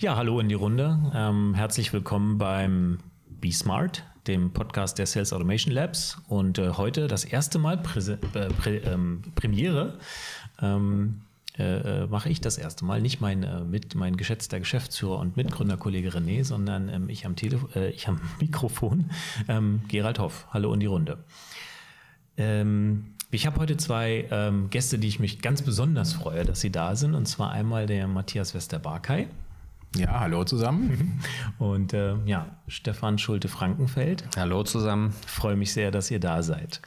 Ja, hallo in die Runde. Ähm, herzlich willkommen beim Be Smart, dem Podcast der Sales Automation Labs. Und äh, heute das erste Mal Präse, äh, Prä, ähm, Premiere. Ähm, äh, äh, mache ich das erste Mal, nicht mein, äh, mit, mein geschätzter Geschäftsführer und Mitgründerkollege René, sondern ähm, ich, am Telefo äh, ich am Mikrofon, ähm, Gerald Hoff. Hallo in die Runde. Ähm, ich habe heute zwei ähm, Gäste, die ich mich ganz besonders freue, dass sie da sind. Und zwar einmal der Matthias Wester-Barkay. Ja, hallo zusammen. Und äh, ja, Stefan Schulte-Frankenfeld. Hallo zusammen. freue mich sehr, dass ihr da seid.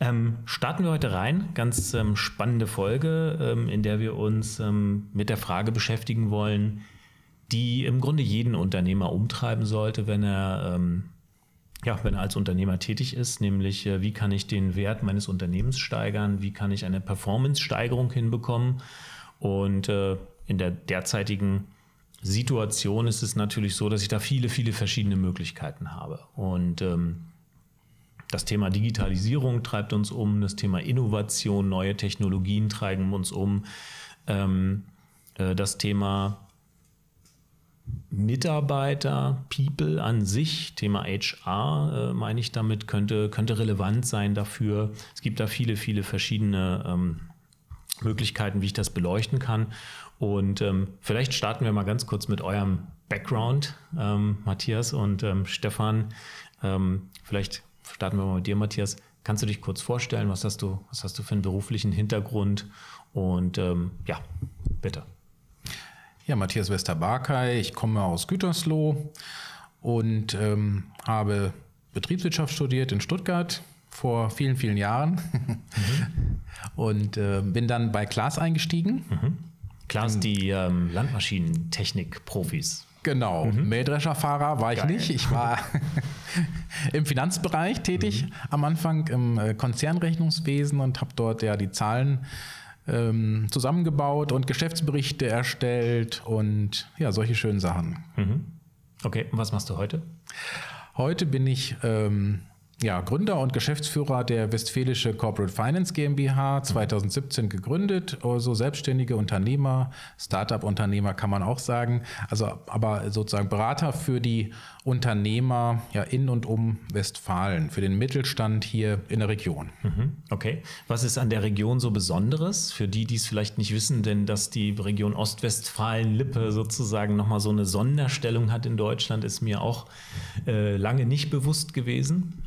Ähm, starten wir heute rein. Ganz ähm, spannende Folge, ähm, in der wir uns ähm, mit der Frage beschäftigen wollen, die im Grunde jeden Unternehmer umtreiben sollte, wenn er, ähm, ja, wenn er als Unternehmer tätig ist, nämlich äh, wie kann ich den Wert meines Unternehmens steigern, wie kann ich eine Performance-Steigerung hinbekommen und äh, in der derzeitigen Situation ist es natürlich so, dass ich da viele, viele verschiedene Möglichkeiten habe. Und ähm, das Thema Digitalisierung treibt uns um, das Thema Innovation, neue Technologien treiben uns um, ähm, äh, das Thema Mitarbeiter, People an sich, Thema HR, äh, meine ich damit, könnte, könnte relevant sein dafür. Es gibt da viele, viele verschiedene ähm, Möglichkeiten, wie ich das beleuchten kann. Und ähm, vielleicht starten wir mal ganz kurz mit eurem Background, ähm, Matthias und ähm, Stefan. Ähm, vielleicht starten wir mal mit dir, Matthias. Kannst du dich kurz vorstellen? Was hast du, was hast du für einen beruflichen Hintergrund? Und ähm, ja, bitte. Ja, Matthias Westerbarkay, ich komme aus Gütersloh und ähm, habe Betriebswirtschaft studiert in Stuttgart vor vielen, vielen Jahren mhm. und äh, bin dann bei Klaas eingestiegen. Mhm. Klaas, die ähm, Landmaschinentechnik-Profis. Genau, mhm. Mähdrescherfahrer war ich Geil. nicht. Ich war im Finanzbereich tätig mhm. am Anfang im äh, Konzernrechnungswesen und habe dort ja die Zahlen ähm, zusammengebaut und Geschäftsberichte erstellt und ja, solche schönen Sachen. Mhm. Okay, und was machst du heute? Heute bin ich ähm, ja, Gründer und Geschäftsführer der Westfälische Corporate Finance GmbH, 2017 gegründet, also selbstständige Unternehmer, Startup-Unternehmer kann man auch sagen, also aber sozusagen Berater für die Unternehmer ja, in und um Westfalen, für den Mittelstand hier in der Region. Mhm, okay. Was ist an der Region so Besonderes? Für die, die es vielleicht nicht wissen, denn dass die Region Ostwestfalen-Lippe sozusagen nochmal so eine Sonderstellung hat in Deutschland, ist mir auch äh, lange nicht bewusst gewesen.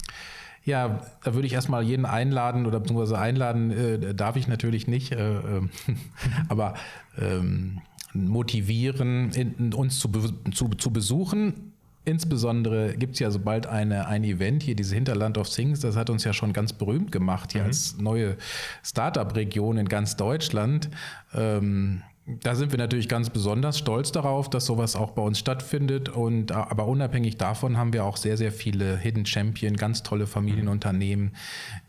Ja, da würde ich erstmal jeden einladen oder beziehungsweise einladen äh, darf ich natürlich nicht, äh, äh, aber ähm, motivieren, in, uns zu, zu, zu besuchen. Insbesondere gibt es ja sobald eine, ein Event hier, diese Hinterland of Things, das hat uns ja schon ganz berühmt gemacht hier mhm. als neue Startup-Region in ganz Deutschland. Ähm, da sind wir natürlich ganz besonders stolz darauf, dass sowas auch bei uns stattfindet. Und, aber unabhängig davon haben wir auch sehr, sehr viele Hidden Champion, ganz tolle Familienunternehmen,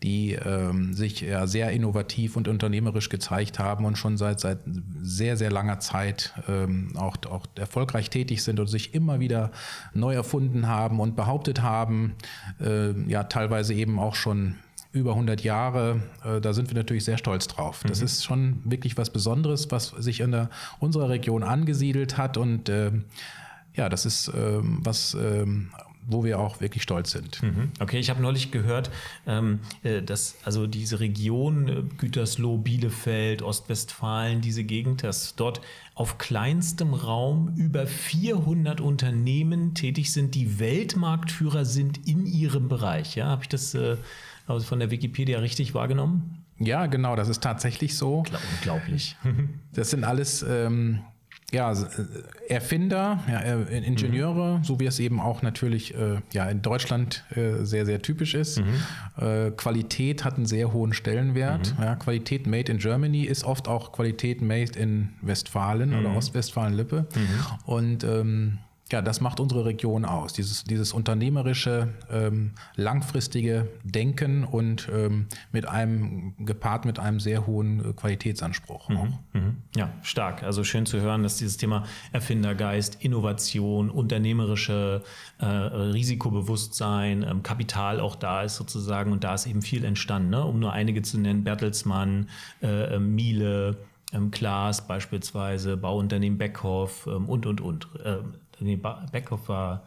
die ähm, sich ja sehr innovativ und unternehmerisch gezeigt haben und schon seit, seit sehr, sehr langer Zeit ähm, auch, auch erfolgreich tätig sind und sich immer wieder neu erfunden haben und behauptet haben, äh, ja, teilweise eben auch schon über 100 Jahre, äh, da sind wir natürlich sehr stolz drauf. Das mhm. ist schon wirklich was Besonderes, was sich in der, unserer Region angesiedelt hat und äh, ja, das ist ähm, was, ähm, wo wir auch wirklich stolz sind. Mhm. Okay, ich habe neulich gehört, ähm, äh, dass also diese Region äh, Gütersloh, Bielefeld, Ostwestfalen, diese Gegend, dass dort auf kleinstem Raum über 400 Unternehmen tätig sind, die Weltmarktführer sind in ihrem Bereich. Ja, habe ich das also von der Wikipedia richtig wahrgenommen? Ja, genau, das ist tatsächlich so. Unglaublich. Das sind alles ähm, ja, äh, Erfinder, ja, äh, Ingenieure, mhm. so wie es eben auch natürlich äh, ja, in Deutschland äh, sehr, sehr typisch ist. Mhm. Äh, Qualität hat einen sehr hohen Stellenwert. Mhm. Ja, Qualität made in Germany ist oft auch Qualität made in Westfalen oder mhm. Ostwestfalen-Lippe. Mhm. Und ähm, ja, das macht unsere Region aus. Dieses, dieses unternehmerische, ähm, langfristige Denken und ähm, mit einem, gepaart mit einem sehr hohen äh, Qualitätsanspruch. Mhm, mhm. Ja, stark. Also schön zu hören, dass dieses Thema Erfindergeist, Innovation, unternehmerische äh, Risikobewusstsein, ähm, Kapital auch da ist sozusagen und da ist eben viel entstanden. Ne? Um nur einige zu nennen, Bertelsmann, äh, äh Miele, ähm, Klaas beispielsweise, Bauunternehmen Beckhoff ähm, und, und, und. Nee, Beckhoff war...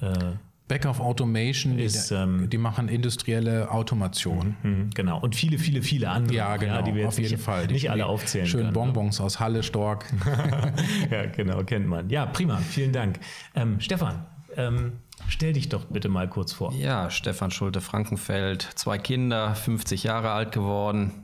Äh, Backoff Automation, ist, die, ähm, die, machen industrielle Automation. Mhm, genau. Und viele, viele, viele andere. Ja, genau. Ja, die wir auf jeden nicht, Fall. Nicht alle aufzählen Schön können, ne? Bonbons aus Halle, Stork. ja, genau, kennt man. Ja, prima. Vielen Dank. Ähm, Stefan, ähm, stell dich doch bitte mal kurz vor. Ja, Stefan Schulte-Frankenfeld, zwei Kinder, 50 Jahre alt geworden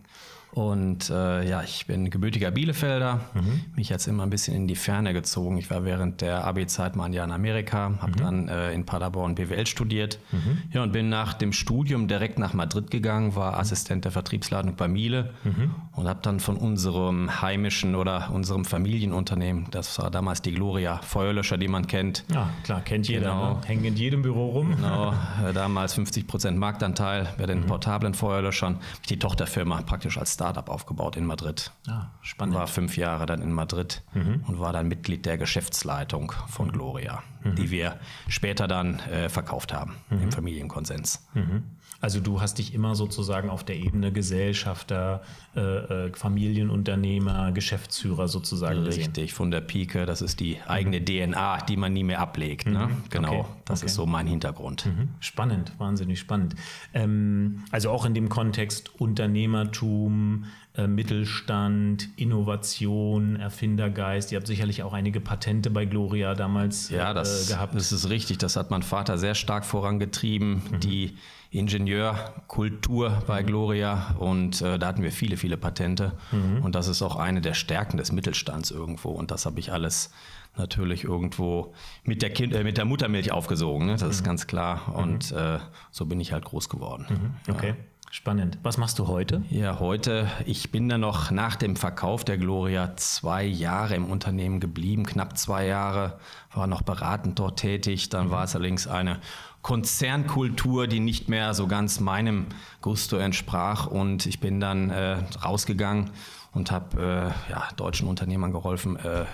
und äh, ja, ich bin gebürtiger Bielefelder, mhm. mich jetzt immer ein bisschen in die Ferne gezogen. Ich war während der Abi-Zeit mal ein Jahr in Amerika, habe mhm. dann äh, in Paderborn BWL studiert. Mhm. Ja, und bin nach dem Studium direkt nach Madrid gegangen, war Assistent der Vertriebsleitung bei Miele mhm. und habe dann von unserem heimischen oder unserem Familienunternehmen, das war damals die Gloria Feuerlöscher, die man kennt. Ja, klar, kennt jeder. Genau. Ne? Hängen in jedem Büro rum. Genau, äh, damals 50 Prozent Marktanteil bei den mhm. portablen Feuerlöschern. Die Tochterfirma praktisch als Startup aufgebaut in Madrid. Ah, spannend. War fünf Jahre dann in Madrid mhm. und war dann Mitglied der Geschäftsleitung von mhm. Gloria, mhm. die wir später dann äh, verkauft haben im mhm. Familienkonsens. Mhm. Also du hast dich immer sozusagen auf der Ebene Gesellschafter, äh, äh, Familienunternehmer, Geschäftsführer sozusagen Richtig, gesehen. von der Pike, das ist die eigene DNA, die man nie mehr ablegt. Ne? Genau, okay. das okay. ist so mein Hintergrund. Spannend, wahnsinnig spannend. Ähm, also auch in dem Kontext Unternehmertum, äh, Mittelstand, Innovation, Erfindergeist. Ihr habt sicherlich auch einige Patente bei Gloria damals ja, das, äh, gehabt. Das ist richtig. Das hat mein Vater sehr stark vorangetrieben. Mhm. Die Ingenieurkultur bei mhm. Gloria und äh, da hatten wir viele, viele Patente mhm. und das ist auch eine der Stärken des Mittelstands irgendwo und das habe ich alles natürlich irgendwo mit der, kind, äh, mit der Muttermilch aufgesogen, ne? das mhm. ist ganz klar und mhm. äh, so bin ich halt groß geworden. Mhm. Okay. Ja. Spannend. Was machst du heute? Ja, heute, ich bin dann noch nach dem Verkauf der Gloria zwei Jahre im Unternehmen geblieben, knapp zwei Jahre, war noch beratend dort tätig. Dann mhm. war es allerdings eine Konzernkultur, die nicht mehr so ganz meinem Gusto entsprach und ich bin dann äh, rausgegangen und habe äh, ja, deutschen Unternehmern geholfen, äh, äh,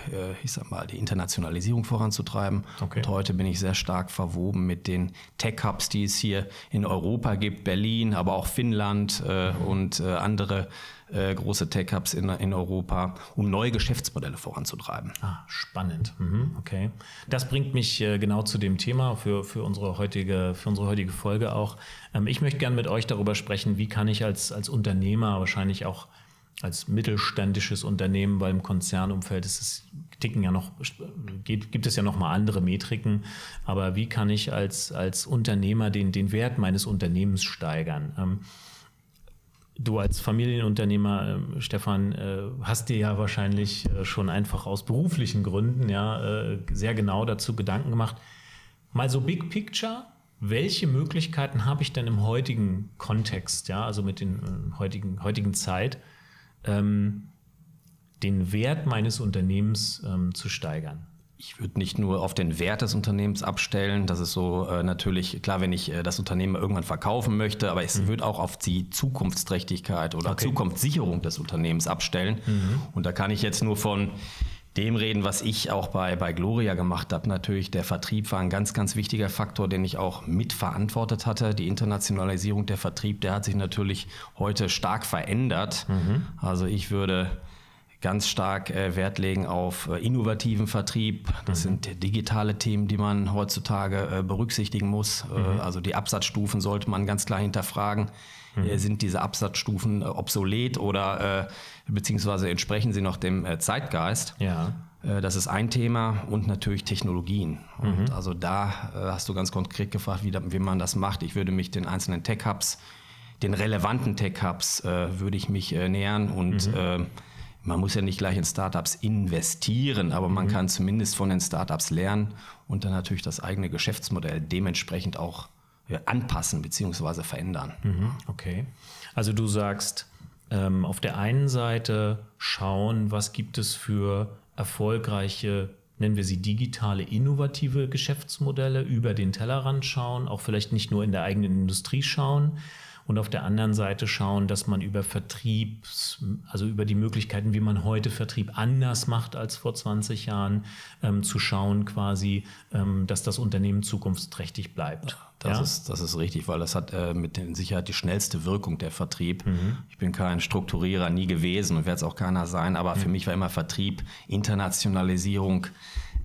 ich sag mal, die Internationalisierung voranzutreiben. Okay. Und heute bin ich sehr stark verwoben mit den Tech-Hubs, die es hier in Europa gibt, Berlin, aber auch Finnland äh, und äh, andere äh, große Tech-Hubs in, in Europa, um neue Geschäftsmodelle voranzutreiben. Ah, spannend. Mhm, okay. Das bringt mich äh, genau zu dem Thema für, für, unsere, heutige, für unsere heutige Folge auch. Ähm, ich möchte gerne mit euch darüber sprechen, wie kann ich als, als Unternehmer wahrscheinlich auch als mittelständisches Unternehmen, weil im Konzernumfeld ist es, ticken ja noch, gibt, gibt es ja noch mal andere Metriken. Aber wie kann ich als, als Unternehmer den, den Wert meines Unternehmens steigern? Ähm, du als Familienunternehmer, äh, Stefan, äh, hast dir ja wahrscheinlich äh, schon einfach aus beruflichen Gründen ja äh, sehr genau dazu Gedanken gemacht. Mal so Big Picture, welche Möglichkeiten habe ich denn im heutigen Kontext, ja, also mit den heutigen, heutigen Zeit, ähm, den Wert meines Unternehmens ähm, zu steigern? Ich würde nicht nur auf den Wert des Unternehmens abstellen. Das ist so äh, natürlich klar, wenn ich äh, das Unternehmen irgendwann verkaufen möchte, aber es mhm. wird auch auf die Zukunftsträchtigkeit oder okay. Zukunftssicherung des Unternehmens abstellen. Mhm. Und da kann ich jetzt nur von dem reden, was ich auch bei, bei Gloria gemacht habe. Natürlich, der Vertrieb war ein ganz, ganz wichtiger Faktor, den ich auch mitverantwortet hatte. Die Internationalisierung der Vertrieb, der hat sich natürlich heute stark verändert. Mhm. Also ich würde ganz stark äh, Wert legen auf äh, innovativen Vertrieb. Das mhm. sind digitale Themen, die man heutzutage äh, berücksichtigen muss. Äh, mhm. also die Absatzstufen sollte man ganz klar hinterfragen. Mhm. Äh, sind diese Absatzstufen äh, obsolet oder beziehungsweise entsprechen sie noch dem Zeitgeist? Ja. Das ist ein Thema und natürlich Technologien. Und mhm. also da hast du ganz konkret gefragt, wie, wie, man das macht. Ich würde mich den einzelnen Tech-Hubs, den relevanten Tech-Hubs, würde ich mich nähern und mhm man muss ja nicht gleich in Startups investieren, aber man mhm. kann zumindest von den Startups lernen und dann natürlich das eigene Geschäftsmodell dementsprechend auch anpassen bzw. verändern. Mhm. Okay. Also du sagst, ähm, auf der einen Seite schauen, was gibt es für erfolgreiche, nennen wir sie digitale, innovative Geschäftsmodelle, über den Tellerrand schauen, auch vielleicht nicht nur in der eigenen Industrie schauen und auf der anderen Seite schauen, dass man über Vertriebs, also über die Möglichkeiten, wie man heute Vertrieb anders macht als vor 20 Jahren, ähm, zu schauen quasi, ähm, dass das Unternehmen zukunftsträchtig bleibt. Das, ja? ist, das ist richtig, weil das hat äh, mit Sicherheit die schnellste Wirkung der Vertrieb. Mhm. Ich bin kein Strukturierer nie gewesen und werde es auch keiner sein, aber mhm. für mich war immer Vertrieb, Internationalisierung,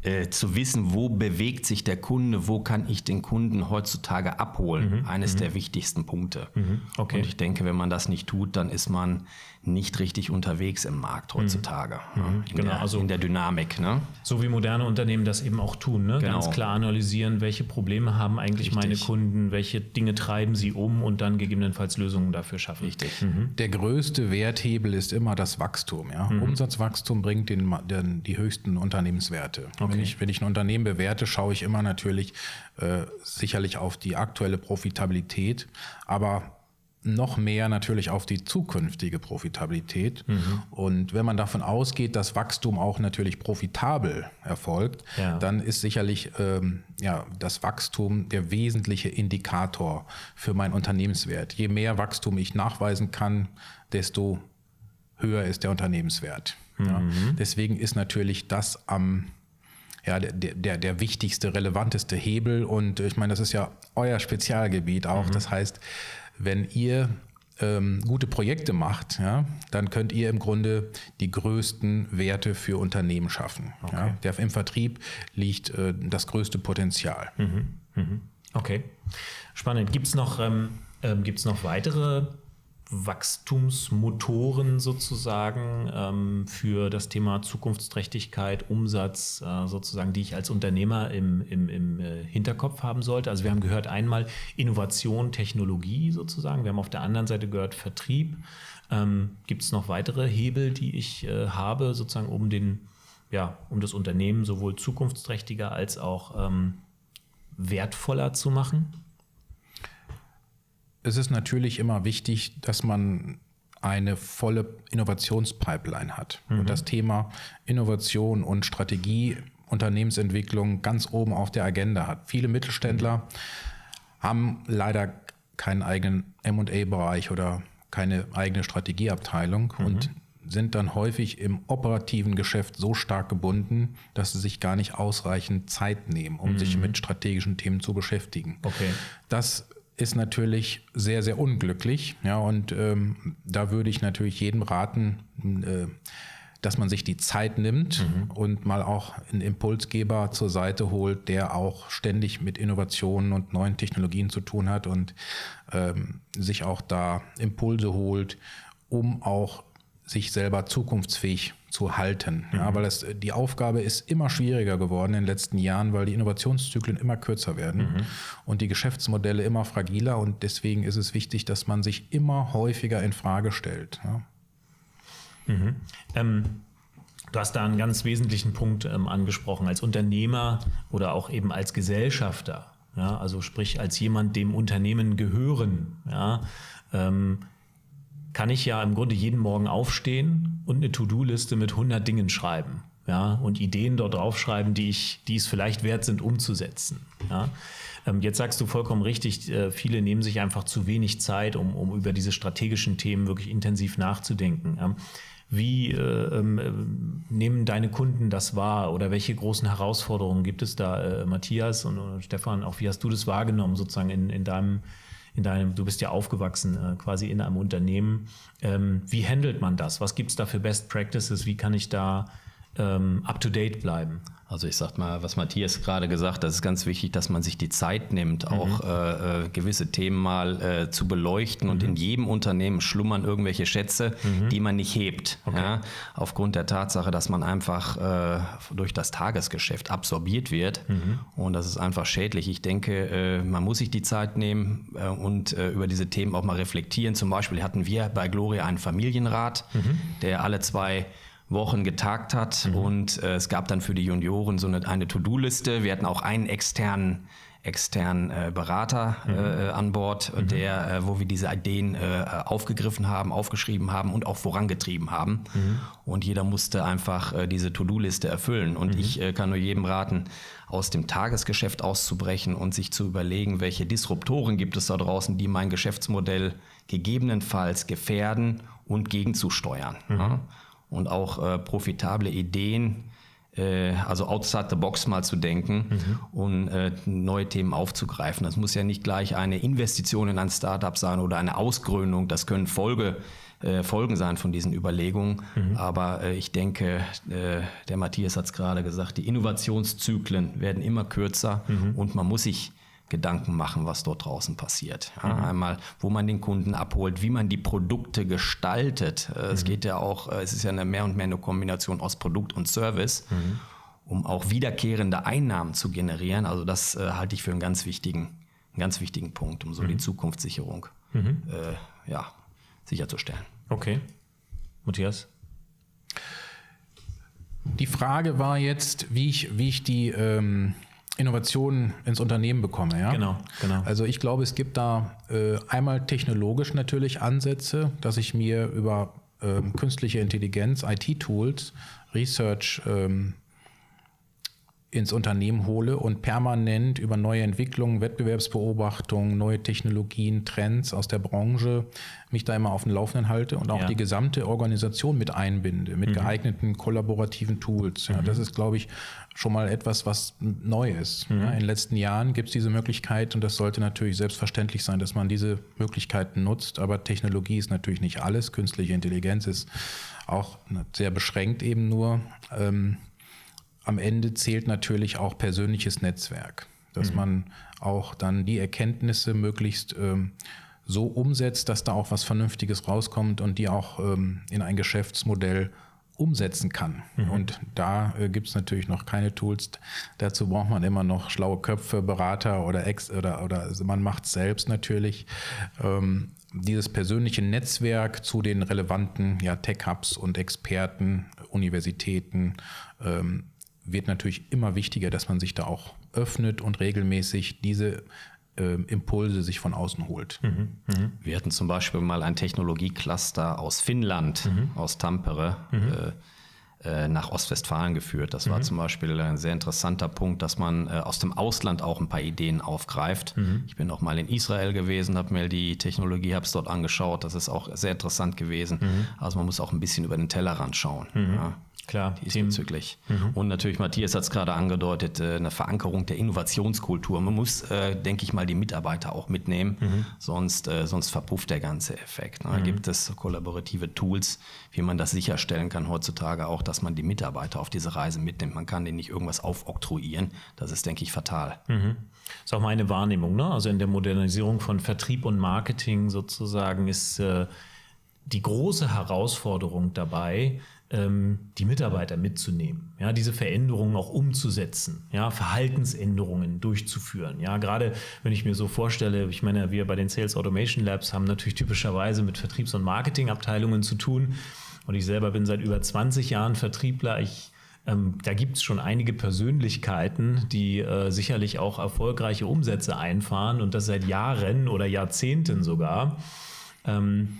äh, zu wissen, wo bewegt sich der Kunde, wo kann ich den Kunden heutzutage abholen, mhm. eines mhm. der wichtigsten Punkte. Mhm. Okay. Und ich denke, wenn man das nicht tut, dann ist man nicht richtig unterwegs im Markt heutzutage. Mhm. mhm. In, genau, der, also in der Dynamik. Ne? So wie moderne Unternehmen das eben auch tun. Ne? Genau. Ganz klar analysieren, welche Probleme haben eigentlich richtig. meine Kunden, welche Dinge treiben sie um und dann gegebenenfalls Lösungen dafür schaffen. Richtig. Mhm. Der größte Werthebel ist immer das Wachstum. Ja? Mhm. Umsatzwachstum bringt den, den, die höchsten Unternehmenswerte. Okay. Wenn, ich, wenn ich ein Unternehmen bewerte, schaue ich immer natürlich äh, sicherlich auf die aktuelle Profitabilität, aber noch mehr natürlich auf die zukünftige Profitabilität. Mhm. Und wenn man davon ausgeht, dass Wachstum auch natürlich profitabel erfolgt, ja. dann ist sicherlich ähm, ja, das Wachstum der wesentliche Indikator für meinen Unternehmenswert. Je mehr Wachstum ich nachweisen kann, desto höher ist der Unternehmenswert. Mhm. Ja. Deswegen ist natürlich das am ja, der, der, der wichtigste, relevanteste Hebel. Und ich meine, das ist ja euer Spezialgebiet auch. Mhm. Das heißt, wenn ihr ähm, gute Projekte macht, ja, dann könnt ihr im Grunde die größten Werte für Unternehmen schaffen. Okay. Ja. Der, Im Vertrieb liegt äh, das größte Potenzial. Mhm. Mhm. Okay, spannend. Gibt es noch, ähm, ähm, noch weitere Wachstumsmotoren sozusagen ähm, für das Thema Zukunftsträchtigkeit, Umsatz äh, sozusagen, die ich als Unternehmer im, im, im äh, Hinterkopf haben sollte. Also wir haben gehört einmal Innovation, Technologie sozusagen. Wir haben auf der anderen Seite gehört Vertrieb. Ähm, Gibt es noch weitere Hebel, die ich äh, habe, sozusagen, um den, ja, um das Unternehmen sowohl zukunftsträchtiger als auch ähm, wertvoller zu machen? Es ist natürlich immer wichtig, dass man eine volle Innovationspipeline hat. Mhm. Und das Thema Innovation und Strategie, Unternehmensentwicklung ganz oben auf der Agenda hat. Viele Mittelständler haben leider keinen eigenen MA-Bereich oder keine eigene Strategieabteilung mhm. und sind dann häufig im operativen Geschäft so stark gebunden, dass sie sich gar nicht ausreichend Zeit nehmen, um sich mhm. mit strategischen Themen zu beschäftigen. Okay. Das ist natürlich sehr, sehr unglücklich. Ja, und ähm, da würde ich natürlich jedem raten, äh, dass man sich die Zeit nimmt mhm. und mal auch einen Impulsgeber zur Seite holt, der auch ständig mit Innovationen und neuen Technologien zu tun hat und ähm, sich auch da Impulse holt, um auch sich selber zukunftsfähig zu halten. Mhm. Ja, weil es, die Aufgabe ist immer schwieriger geworden in den letzten Jahren, weil die Innovationszyklen immer kürzer werden mhm. und die Geschäftsmodelle immer fragiler und deswegen ist es wichtig, dass man sich immer häufiger in Frage stellt. Ja. Mhm. Ähm, du hast da einen ganz wesentlichen Punkt ähm, angesprochen, als Unternehmer oder auch eben als Gesellschafter. Ja, also sprich als jemand, dem Unternehmen gehören. Ja, ähm, kann ich ja im Grunde jeden Morgen aufstehen und eine To-Do-Liste mit 100 Dingen schreiben. Ja, und Ideen dort draufschreiben, die ich, die es vielleicht wert sind, umzusetzen. Ja. Ähm, jetzt sagst du vollkommen richtig, äh, viele nehmen sich einfach zu wenig Zeit, um, um über diese strategischen Themen wirklich intensiv nachzudenken. Wie äh, ähm, nehmen deine Kunden das wahr oder welche großen Herausforderungen gibt es da, äh, Matthias und, und, Stefan? Auch wie hast du das wahrgenommen, sozusagen in, in deinem in deinem, du bist ja aufgewachsen äh, quasi in einem Unternehmen. Ähm, wie handelt man das? Was gibt es da für Best Practices? Wie kann ich da ähm, up to date bleiben? Also ich sag mal, was Matthias gerade gesagt, hat, das ist ganz wichtig, dass man sich die Zeit nimmt, mhm. auch äh, äh, gewisse Themen mal äh, zu beleuchten. Mhm. Und in jedem Unternehmen schlummern irgendwelche Schätze, mhm. die man nicht hebt. Okay. Ja? Aufgrund der Tatsache, dass man einfach äh, durch das Tagesgeschäft absorbiert wird. Mhm. Und das ist einfach schädlich. Ich denke, äh, man muss sich die Zeit nehmen äh, und über diese Themen auch mal reflektieren. Zum Beispiel hatten wir bei Gloria einen Familienrat, mhm. der alle zwei Wochen getagt hat mhm. und äh, es gab dann für die Junioren so eine, eine To-Do-Liste. Wir hatten auch einen externen externen äh, Berater mhm. äh, an Bord, mhm. der, äh, wo wir diese Ideen äh, aufgegriffen haben, aufgeschrieben haben und auch vorangetrieben haben. Mhm. Und jeder musste einfach äh, diese To-Do-Liste erfüllen. Und mhm. ich äh, kann nur jedem raten, aus dem Tagesgeschäft auszubrechen und sich zu überlegen, welche Disruptoren gibt es da draußen, die mein Geschäftsmodell gegebenenfalls gefährden und gegenzusteuern. Mhm. Ja? Und auch profitable Ideen äh, also outside the box mal zu denken mhm. und äh, neue Themen aufzugreifen. Das muss ja nicht gleich eine Investition in ein Startup sein oder eine Ausgründung. Das können Folge, äh, Folgen sein von diesen Überlegungen. Mhm. Aber äh, ich denke, äh, der Matthias hat es gerade gesagt, die Innovationszyklen werden immer kürzer mhm. und man muss sich Gedanken machen, was dort draußen passiert. Ja, mhm. Einmal, wo man den Kunden abholt, wie man die Produkte gestaltet. Äh, es mhm. geht ja auch, äh, es ist ja eine mehr und mehr eine Kombination aus Produkt und Service, mhm. um auch wiederkehrende Einnahmen zu generieren. Also das äh, halte ich für einen ganz wichtigen, einen ganz wichtigen Punkt, um so die mhm. Zukunftssicherung mhm. äh, ja, sicherzustellen. Okay. Matthias? Die Frage war jetzt, wie ich, wie ich die ähm, Innovationen ins Unternehmen bekomme. Ja? Genau, genau. Also ich glaube, es gibt da äh, einmal technologisch natürlich Ansätze, dass ich mir über ähm, künstliche Intelligenz, IT-Tools, Research ähm, ins Unternehmen hole und permanent über neue Entwicklungen, Wettbewerbsbeobachtungen, neue Technologien, Trends aus der Branche mich da immer auf dem Laufenden halte und auch ja. die gesamte Organisation mit einbinde, mit mhm. geeigneten kollaborativen Tools. Ja, mhm. Das ist, glaube ich, schon mal etwas, was neu ist. Mhm. Ja, in den letzten Jahren gibt es diese Möglichkeit und das sollte natürlich selbstverständlich sein, dass man diese Möglichkeiten nutzt. Aber Technologie ist natürlich nicht alles. Künstliche Intelligenz ist auch sehr beschränkt eben nur. Ähm, am Ende zählt natürlich auch persönliches Netzwerk, dass mhm. man auch dann die Erkenntnisse möglichst ähm, so umsetzt, dass da auch was Vernünftiges rauskommt und die auch ähm, in ein Geschäftsmodell umsetzen kann. Mhm. Und da äh, gibt es natürlich noch keine Tools. Dazu braucht man immer noch schlaue Köpfe, Berater oder Ex oder, oder man macht es selbst natürlich. Ähm, dieses persönliche Netzwerk zu den relevanten ja, Tech-Hubs und Experten, Universitäten, ähm, wird natürlich immer wichtiger, dass man sich da auch öffnet und regelmäßig diese äh, Impulse sich von außen holt. Mhm, mh. Wir hatten zum Beispiel mal ein Technologiecluster aus Finnland, mhm. aus Tampere. Mhm. Äh, äh nach Ostwestfalen geführt. Das war mhm. zum Beispiel ein sehr interessanter Punkt, dass man äh, aus dem Ausland auch ein paar Ideen aufgreift. Mhm. Ich bin auch mal in Israel gewesen, habe mir die Technologie-Hubs dort angeschaut. Das ist auch sehr interessant gewesen. Mhm. Also man muss auch ein bisschen über den Tellerrand schauen. Ja. Klar, diesbezüglich. Mhm. Und natürlich, Matthias hat es gerade angedeutet, äh, eine Verankerung der Innovationskultur. Man muss, äh, denke ich mal, die Mitarbeiter auch mitnehmen, mhm. sonst, äh, sonst verpufft der ganze Effekt. Ne? Mhm. Gibt es kollaborative Tools, wie man das sicherstellen kann heutzutage auch, dass man die Mitarbeiter auf diese Reise mitnimmt. Man kann denen nicht irgendwas aufoktroyieren. Das ist, denke ich, fatal. Mhm. Das ist auch meine Wahrnehmung. Ne? Also in der Modernisierung von Vertrieb und Marketing sozusagen ist äh, die große Herausforderung dabei, die Mitarbeiter mitzunehmen, ja, diese Veränderungen auch umzusetzen, ja, Verhaltensänderungen durchzuführen. Ja, gerade wenn ich mir so vorstelle, ich meine, wir bei den Sales Automation Labs haben natürlich typischerweise mit Vertriebs- und Marketingabteilungen zu tun. Und ich selber bin seit über 20 Jahren Vertriebler. Ich ähm, da gibt es schon einige Persönlichkeiten, die äh, sicherlich auch erfolgreiche Umsätze einfahren und das seit Jahren oder Jahrzehnten sogar. Ähm,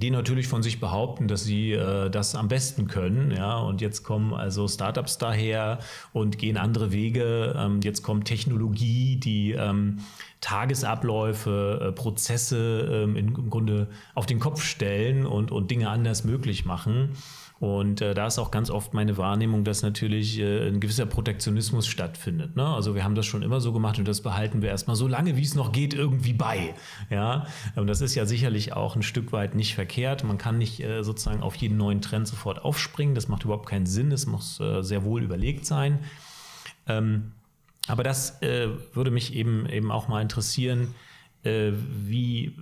die natürlich von sich behaupten, dass sie äh, das am besten können. Ja, und jetzt kommen also Startups daher und gehen andere Wege. Ähm, jetzt kommt Technologie, die ähm, Tagesabläufe, äh, Prozesse ähm, im Grunde auf den Kopf stellen und, und Dinge anders möglich machen. Und äh, da ist auch ganz oft meine Wahrnehmung, dass natürlich äh, ein gewisser Protektionismus stattfindet. Ne? Also wir haben das schon immer so gemacht und das behalten wir erstmal so lange, wie es noch geht, irgendwie bei. Ja, und das ist ja sicherlich auch ein Stück weit nicht verkehrt. Man kann nicht äh, sozusagen auf jeden neuen Trend sofort aufspringen. Das macht überhaupt keinen Sinn. Es muss äh, sehr wohl überlegt sein. Ähm, aber das äh, würde mich eben eben auch mal interessieren, äh, wie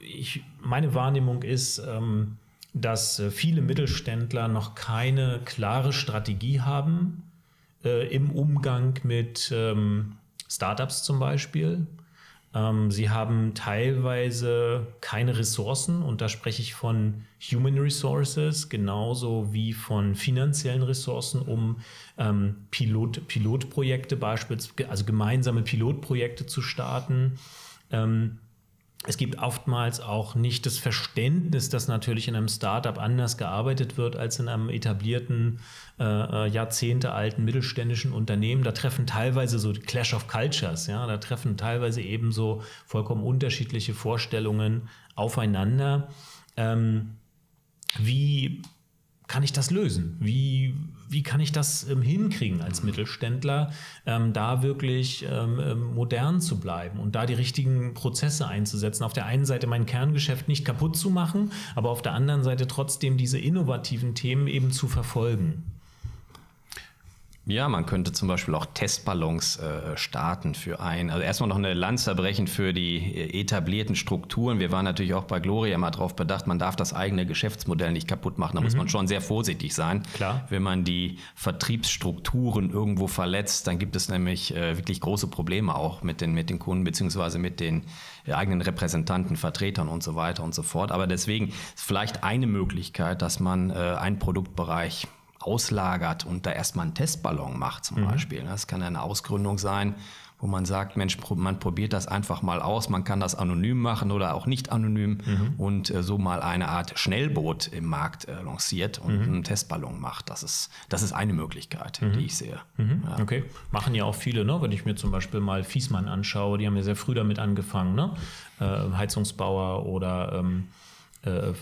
ich meine Wahrnehmung ist. Ähm, dass äh, viele Mittelständler noch keine klare Strategie haben äh, im Umgang mit ähm, Startups zum Beispiel. Ähm, sie haben teilweise keine Ressourcen und da spreche ich von Human Resources genauso wie von finanziellen Ressourcen, um ähm, Pilot, Pilotprojekte beispielsweise, also gemeinsame Pilotprojekte zu starten. Ähm, es gibt oftmals auch nicht das Verständnis, dass natürlich in einem Startup anders gearbeitet wird als in einem etablierten, äh, äh jahrzehntealten mittelständischen Unternehmen. Da treffen teilweise so Clash of Cultures, ja, da treffen teilweise eben so vollkommen unterschiedliche Vorstellungen aufeinander. Ähm, wie kann ich das lösen? Wie, wie kann ich das ähm, hinkriegen als Mittelständler, ähm, da wirklich ähm, ähm, modern zu bleiben und da die richtigen Prozesse einzusetzen? Auf der einen Seite mein Kerngeschäft nicht kaputt zu machen, aber auf der anderen Seite trotzdem diese innovativen Themen eben zu verfolgen. Ja, man könnte zum Beispiel auch Testballons äh, starten für ein. Also erstmal noch eine Lanze brechen für die äh, etablierten Strukturen. Wir waren natürlich auch bei Gloria mal darauf bedacht, man darf das eigene Geschäftsmodell nicht kaputt machen. Da mhm. muss man schon sehr vorsichtig sein. Klar. Wenn man die Vertriebsstrukturen irgendwo verletzt, dann gibt es nämlich äh, wirklich große Probleme auch mit den, mit den Kunden beziehungsweise mit den äh, eigenen Repräsentanten, Vertretern und so weiter und so fort. Aber deswegen ist vielleicht eine Möglichkeit, dass man äh, einen Produktbereich auslagert und da erstmal einen Testballon macht zum mhm. Beispiel. Das kann eine Ausgründung sein, wo man sagt, Mensch, man probiert das einfach mal aus. Man kann das anonym machen oder auch nicht anonym mhm. und äh, so mal eine Art Schnellboot im Markt äh, lanciert und mhm. einen Testballon macht. Das ist, das ist eine Möglichkeit, mhm. die ich sehe. Mhm. Ja. Okay, machen ja auch viele, ne? wenn ich mir zum Beispiel mal Fiesmann anschaue, die haben ja sehr früh damit angefangen, ne? Äh, Heizungsbauer oder ähm, äh,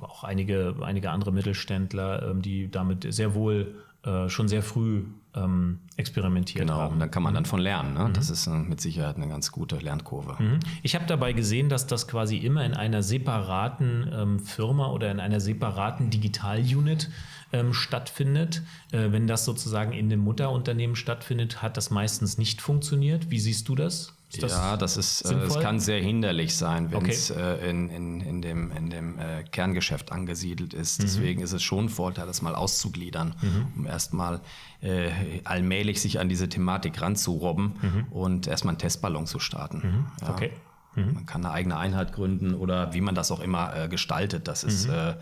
auch einige, einige andere Mittelständler, ähm, die damit sehr wohl äh, schon sehr früh ähm, experimentiert genau, haben. Genau, da kann man dann von lernen. Ne? Mhm. Das ist äh, mit Sicherheit eine ganz gute Lernkurve. Mhm. Ich habe dabei gesehen, dass das quasi immer in einer separaten ähm, Firma oder in einer separaten Digital-Unit ähm, stattfindet. Äh, wenn das sozusagen in dem Mutterunternehmen stattfindet, hat das meistens nicht funktioniert. Wie siehst du das? Das ja, das ist, äh, es kann sehr hinderlich sein, wenn es äh, in, in, in dem, in dem äh, Kerngeschäft angesiedelt ist. Mhm. Deswegen ist es schon ein Vorteil, das mal auszugliedern, mhm. um erstmal äh, allmählich sich an diese Thematik ranzurobben mhm. und erstmal einen Testballon zu starten. Mhm. Ja. Okay. Mhm. Man kann eine eigene Einheit gründen oder wie man das auch immer gestaltet, das ist, mhm.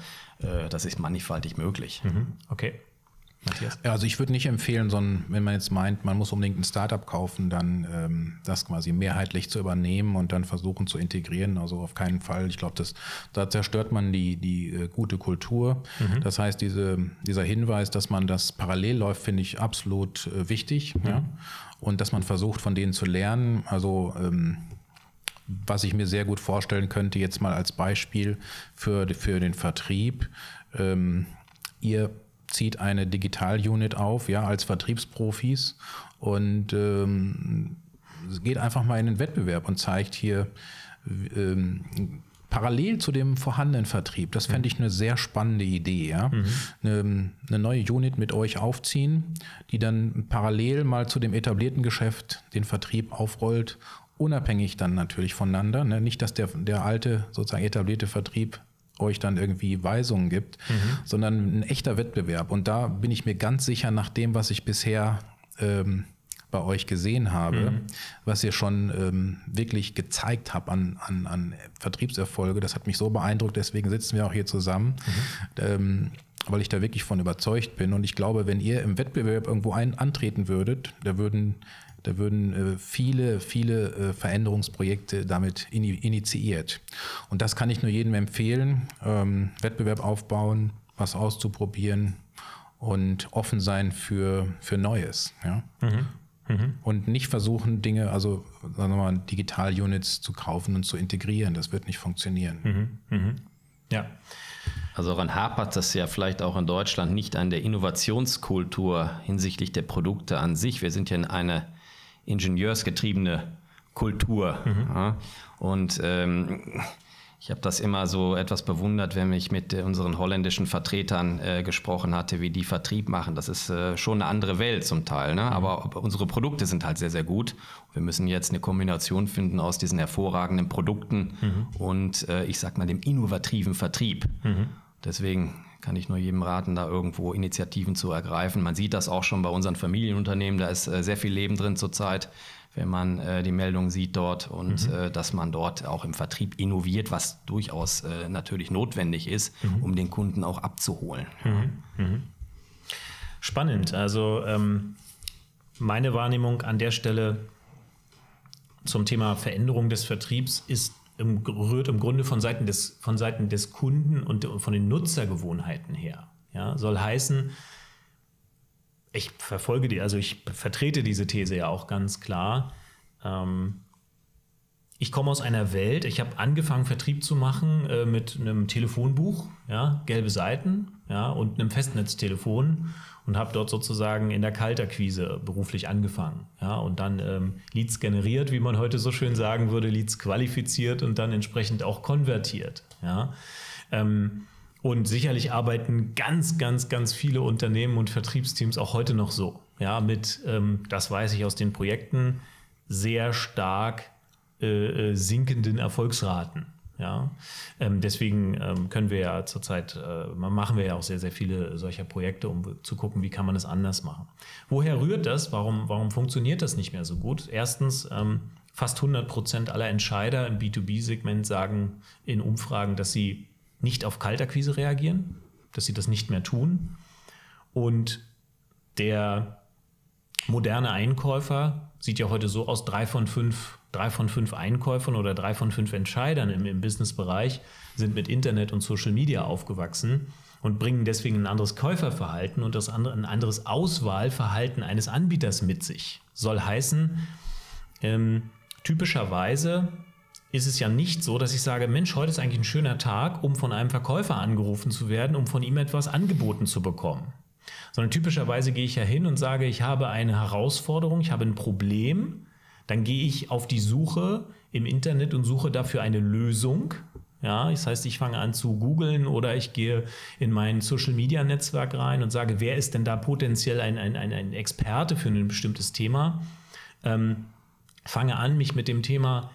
das ist mannigfaltig möglich. Okay. Matthias? Also ich würde nicht empfehlen, sondern wenn man jetzt meint, man muss unbedingt ein Startup kaufen, dann ähm, das quasi mehrheitlich zu übernehmen und dann versuchen zu integrieren. Also auf keinen Fall. Ich glaube, das da zerstört man die, die äh, gute Kultur. Mhm. Das heißt, diese, dieser Hinweis, dass man das parallel läuft, finde ich absolut äh, wichtig. Mhm. Ja? Und dass man versucht, von denen zu lernen. Also ähm, was ich mir sehr gut vorstellen könnte, jetzt mal als Beispiel für, für den Vertrieb. Ähm, ihr zieht eine Digital-Unit auf, ja, als Vertriebsprofis und ähm, geht einfach mal in den Wettbewerb und zeigt hier ähm, parallel zu dem vorhandenen Vertrieb. Das fände ich eine sehr spannende Idee, ja. Mhm. Eine, eine, neue Unit mit euch aufziehen, die dann parallel mal zu dem etablierten Geschäft den Vertrieb aufrollt unabhängig dann natürlich voneinander. Ne? Nicht, dass der, der alte, sozusagen etablierte Vertrieb euch dann irgendwie Weisungen gibt, mhm. sondern ein echter Wettbewerb. Und da bin ich mir ganz sicher, nach dem, was ich bisher ähm, bei euch gesehen habe, mhm. was ihr schon ähm, wirklich gezeigt habt an, an, an Vertriebserfolge, das hat mich so beeindruckt, deswegen sitzen wir auch hier zusammen. Mhm. Ähm, weil ich da wirklich von überzeugt bin. Und ich glaube, wenn ihr im Wettbewerb irgendwo ein, antreten würdet, da würden da würden äh, viele, viele äh, Veränderungsprojekte damit initiiert. Und das kann ich nur jedem empfehlen. Ähm, Wettbewerb aufbauen, was auszuprobieren und offen sein für, für Neues. Ja? Mhm. Mhm. Und nicht versuchen, Dinge, also sagen wir mal, Digital-Units zu kaufen und zu integrieren. Das wird nicht funktionieren. Mhm. mhm. Ja. Also daran hapert das ja vielleicht auch in Deutschland nicht an der Innovationskultur hinsichtlich der Produkte an sich. Wir sind ja in einer ingenieursgetriebene Kultur. Mhm. Ja. Und ähm, ich habe das immer so etwas bewundert, wenn ich mit unseren holländischen Vertretern äh, gesprochen hatte, wie die Vertrieb machen. Das ist äh, schon eine andere Welt zum Teil. Ne? Mhm. Aber unsere Produkte sind halt sehr, sehr gut. Wir müssen jetzt eine Kombination finden aus diesen hervorragenden Produkten mhm. und äh, ich sag mal dem innovativen Vertrieb. Mhm. Deswegen kann ich nur jedem raten, da irgendwo Initiativen zu ergreifen. Man sieht das auch schon bei unseren Familienunternehmen, da ist äh, sehr viel Leben drin zurzeit, wenn man äh, die Meldung sieht dort und mhm. äh, dass man dort auch im Vertrieb innoviert, was durchaus natürlich notwendig ist, mhm. um den Kunden auch abzuholen. Mhm. mhm. Spannend. Also ähm, meine Wahrnehmung an der Stelle zum Thema Veränderung des Vertriebs ist im, rührt im Grunde von Seiten des, von Seiten des Kunden und von den Nutzergewohnheiten her. Ja, soll heißen, ich verfolge die, also ich vertrete diese These ja auch ganz klar. Ähm, ich komme aus einer Welt, ich habe angefangen, Vertrieb zu machen äh, mit einem Telefonbuch, ja, gelbe Seiten, ja, und einem Festnetztelefon und habe dort sozusagen in der Kalterquise beruflich angefangen. Ja, und dann ähm, Leads generiert, wie man heute so schön sagen würde, Leads qualifiziert und dann entsprechend auch konvertiert. Ja. Ähm, und sicherlich arbeiten ganz, ganz, ganz viele Unternehmen und Vertriebsteams auch heute noch so. Ja, mit, ähm, das weiß ich aus den Projekten, sehr stark äh, äh sinkenden Erfolgsraten. Ja, ähm, deswegen ähm, können wir ja zurzeit, äh, machen wir ja auch sehr, sehr viele solcher Projekte, um zu gucken, wie kann man das anders machen. Woher rührt das? Warum, warum funktioniert das nicht mehr so gut? Erstens, ähm, fast 100 Prozent aller Entscheider im B2B-Segment sagen in Umfragen, dass sie nicht auf Kaltakquise reagieren, dass sie das nicht mehr tun. Und der moderne Einkäufer sieht ja heute so aus, drei von fünf drei von fünf Einkäufern oder drei von fünf Entscheidern im, im Businessbereich sind mit Internet und Social Media aufgewachsen und bringen deswegen ein anderes Käuferverhalten und das andere, ein anderes Auswahlverhalten eines Anbieters mit sich. Soll heißen, ähm, typischerweise ist es ja nicht so, dass ich sage, Mensch, heute ist eigentlich ein schöner Tag, um von einem Verkäufer angerufen zu werden, um von ihm etwas angeboten zu bekommen. Sondern typischerweise gehe ich ja hin und sage, ich habe eine Herausforderung, ich habe ein Problem dann gehe ich auf die Suche im Internet und suche dafür eine Lösung. Ja, das heißt, ich fange an zu googeln oder ich gehe in mein Social Media Netzwerk rein und sage, wer ist denn da potenziell ein, ein, ein, ein Experte für ein bestimmtes Thema? Ähm, fange an, mich mit dem Thema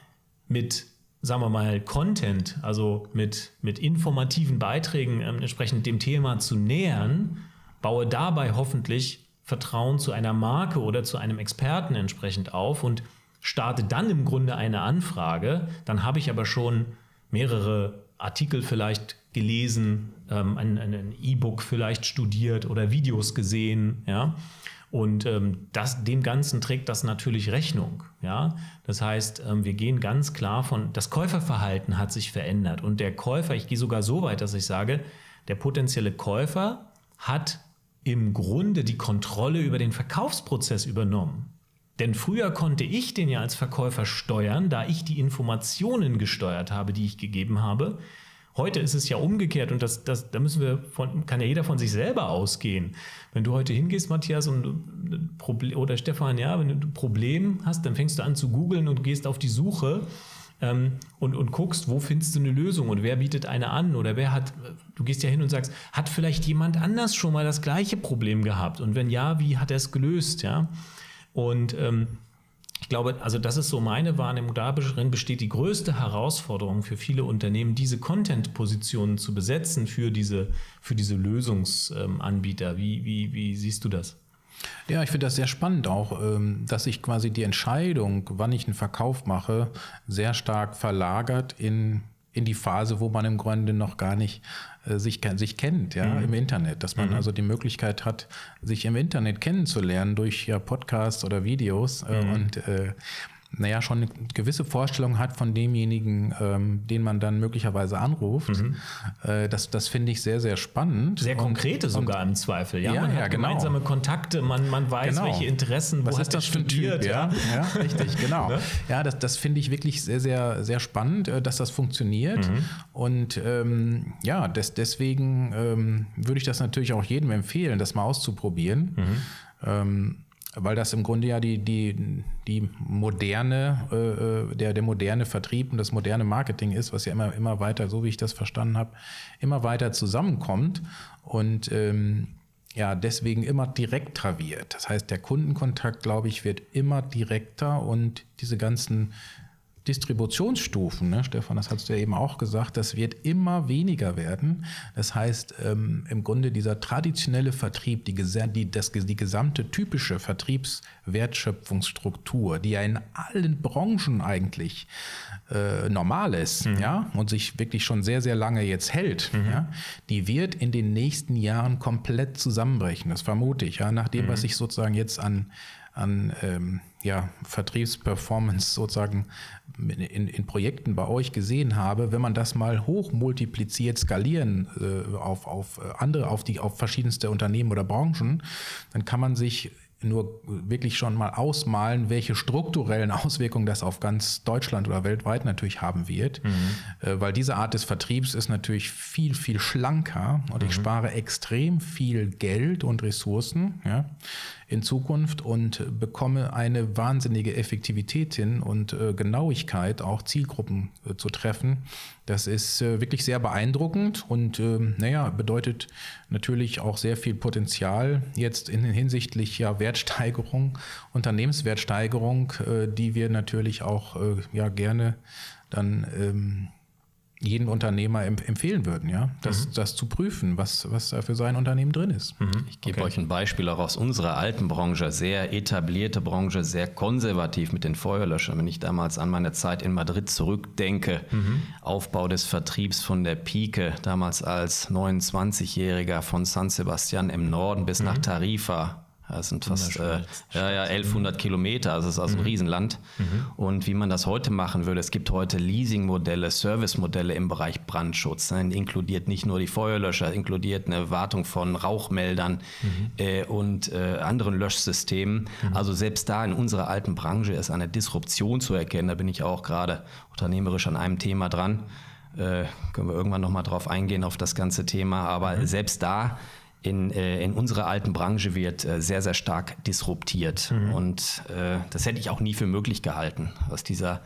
mit, sagen wir mal, Content, also mit, mit informativen Beiträgen ähm, entsprechend dem Thema zu nähern, baue dabei hoffentlich Vertrauen zu einer Marke oder zu einem Experten entsprechend auf und starte dann im Grunde eine Anfrage, dann habe ich aber schon mehrere Artikel vielleicht gelesen, ähm, ein, ein E-Book vielleicht studiert oder Videos gesehen, ja. Und ähm, das, dem Ganzen trägt das natürlich Rechnung. Ja? Das heißt, ähm, wir gehen ganz klar von, das Käuferverhalten hat sich verändert. Und der Käufer, ich gehe sogar so weit, dass ich sage, der potenzielle Käufer hat im Grunde die Kontrolle über den Verkaufsprozess übernommen. Denn früher konnte ich den ja als Verkäufer steuern, da ich die Informationen gesteuert habe, die ich gegeben habe. Heute ist es ja umgekehrt und das, das, da müssen wir von, kann ja jeder von sich selber ausgehen. Wenn du heute hingehst, Matthias, und Problem, oder Stefan, ja, wenn du ein Problem hast, dann fängst du an zu googeln und gehst auf die Suche ähm, und, und guckst, wo findest du eine Lösung und wer bietet eine an oder wer hat, du gehst ja hin und sagst, hat vielleicht jemand anders schon mal das gleiche Problem gehabt und wenn ja, wie hat er es gelöst, ja? Und ähm, ich glaube, also das ist so meine Wahrnehmung. Darin besteht die größte Herausforderung für viele Unternehmen, diese Content-Positionen zu besetzen für diese, für diese Lösungsanbieter. Wie, wie, wie siehst du das? Ja, ich finde das sehr spannend auch, ähm, dass sich quasi die Entscheidung, wann ich einen Verkauf mache, sehr stark verlagert in in die Phase, wo man im Grunde noch gar nicht äh, sich, sich kennt, ja, mhm. im Internet. Dass man mhm. also die Möglichkeit hat, sich im Internet kennenzulernen durch ja, Podcasts oder Videos. Äh, mhm. Und äh, naja, schon eine gewisse Vorstellung hat von demjenigen, ähm, den man dann möglicherweise anruft. Mhm. Äh, das das finde ich sehr, sehr spannend. Sehr konkrete und, sogar im Zweifel. Ja, ja man ja, hat genau. gemeinsame Kontakte, man, man weiß, genau. welche Interessen, wo Was hat das studiert. Typ, ja? ja, richtig, genau. ne? Ja, das, das finde ich wirklich sehr, sehr, sehr spannend, äh, dass das funktioniert. Mhm. Und ähm, ja, des, deswegen ähm, würde ich das natürlich auch jedem empfehlen, das mal auszuprobieren. Mhm. Weil das im Grunde ja die, die, die moderne, äh, äh, der, der moderne Vertrieb und das moderne Marketing ist, was ja immer, immer weiter, so wie ich das verstanden habe, immer weiter zusammenkommt und ähm, ja, deswegen immer direkter wird. Das heißt, der Kundenkontakt, glaube ich, wird immer direkter und diese ganzen Distributionsstufen, ne, Stefan, das hast du ja eben auch gesagt, das wird immer weniger werden. Das heißt, ähm, im Grunde dieser traditionelle Vertrieb, die, die, das, die gesamte typische Vertriebswertschöpfungsstruktur, die ja in allen Branchen eigentlich äh, normal ist, mhm. ja, und sich wirklich schon sehr, sehr lange jetzt hält, mhm. ja, die wird in den nächsten Jahren komplett zusammenbrechen. Das vermute ich, ja, nach dem, mhm. was ich sozusagen jetzt an an ähm, ja, Vertriebsperformance sozusagen in, in, Projekten bei euch gesehen habe, wenn man das mal hoch multipliziert, skalieren äh, auf, auf andere, auf die, auf verschiedenste Unternehmen oder Branchen, dann kann man sich nur wirklich schon mal ausmalen, welche strukturellen Auswirkungen das auf ganz Deutschland oder weltweit natürlich haben wird. Mhm. Äh, weil diese Art des Vertriebs ist natürlich viel, viel schlanker und mhm. ich spare extrem viel Geld und Ressourcen. Ja in Zukunft und bekomme eine wahnsinnige Effektivität hin und äh, Genauigkeit, auch Zielgruppen äh, zu treffen. Das ist äh, wirklich sehr beeindruckend und ähm, naja, bedeutet natürlich auch sehr viel Potenzial jetzt in hinsichtlich ja, Wertsteigerung, Unternehmenswertsteigerung, äh, die wir natürlich auch äh, ja gerne dann ähm, jeden Unternehmer empfehlen würden, ja, das, mhm. das zu prüfen, was, was da für sein Unternehmen drin ist. Mhm. Ich gebe okay. euch ein Beispiel auch aus unserer alten Branche, sehr etablierte Branche, sehr konservativ mit den Feuerlöschern. Wenn ich damals an meine Zeit in Madrid zurückdenke, mhm. Aufbau des Vertriebs von der Pike, damals als 29-Jähriger von San Sebastian im Norden bis nach mhm. Tarifa, das sind fast äh, ja, ja, 1100 Kilometer, also es ist also ein mhm. Riesenland. Mhm. Und wie man das heute machen würde, es gibt heute Leasingmodelle, Servicemodelle im Bereich Brandschutz. Ne? Inkludiert nicht nur die Feuerlöscher, inkludiert eine Wartung von Rauchmeldern mhm. äh, und äh, anderen Löschsystemen. Mhm. Also selbst da in unserer alten Branche ist eine Disruption zu erkennen. Da bin ich auch gerade unternehmerisch an einem Thema dran. Äh, können wir irgendwann nochmal drauf eingehen, auf das ganze Thema. Aber mhm. selbst da in, äh, in unserer alten Branche wird äh, sehr, sehr stark disruptiert. Mhm. Und äh, das hätte ich auch nie für möglich gehalten, aus dieser,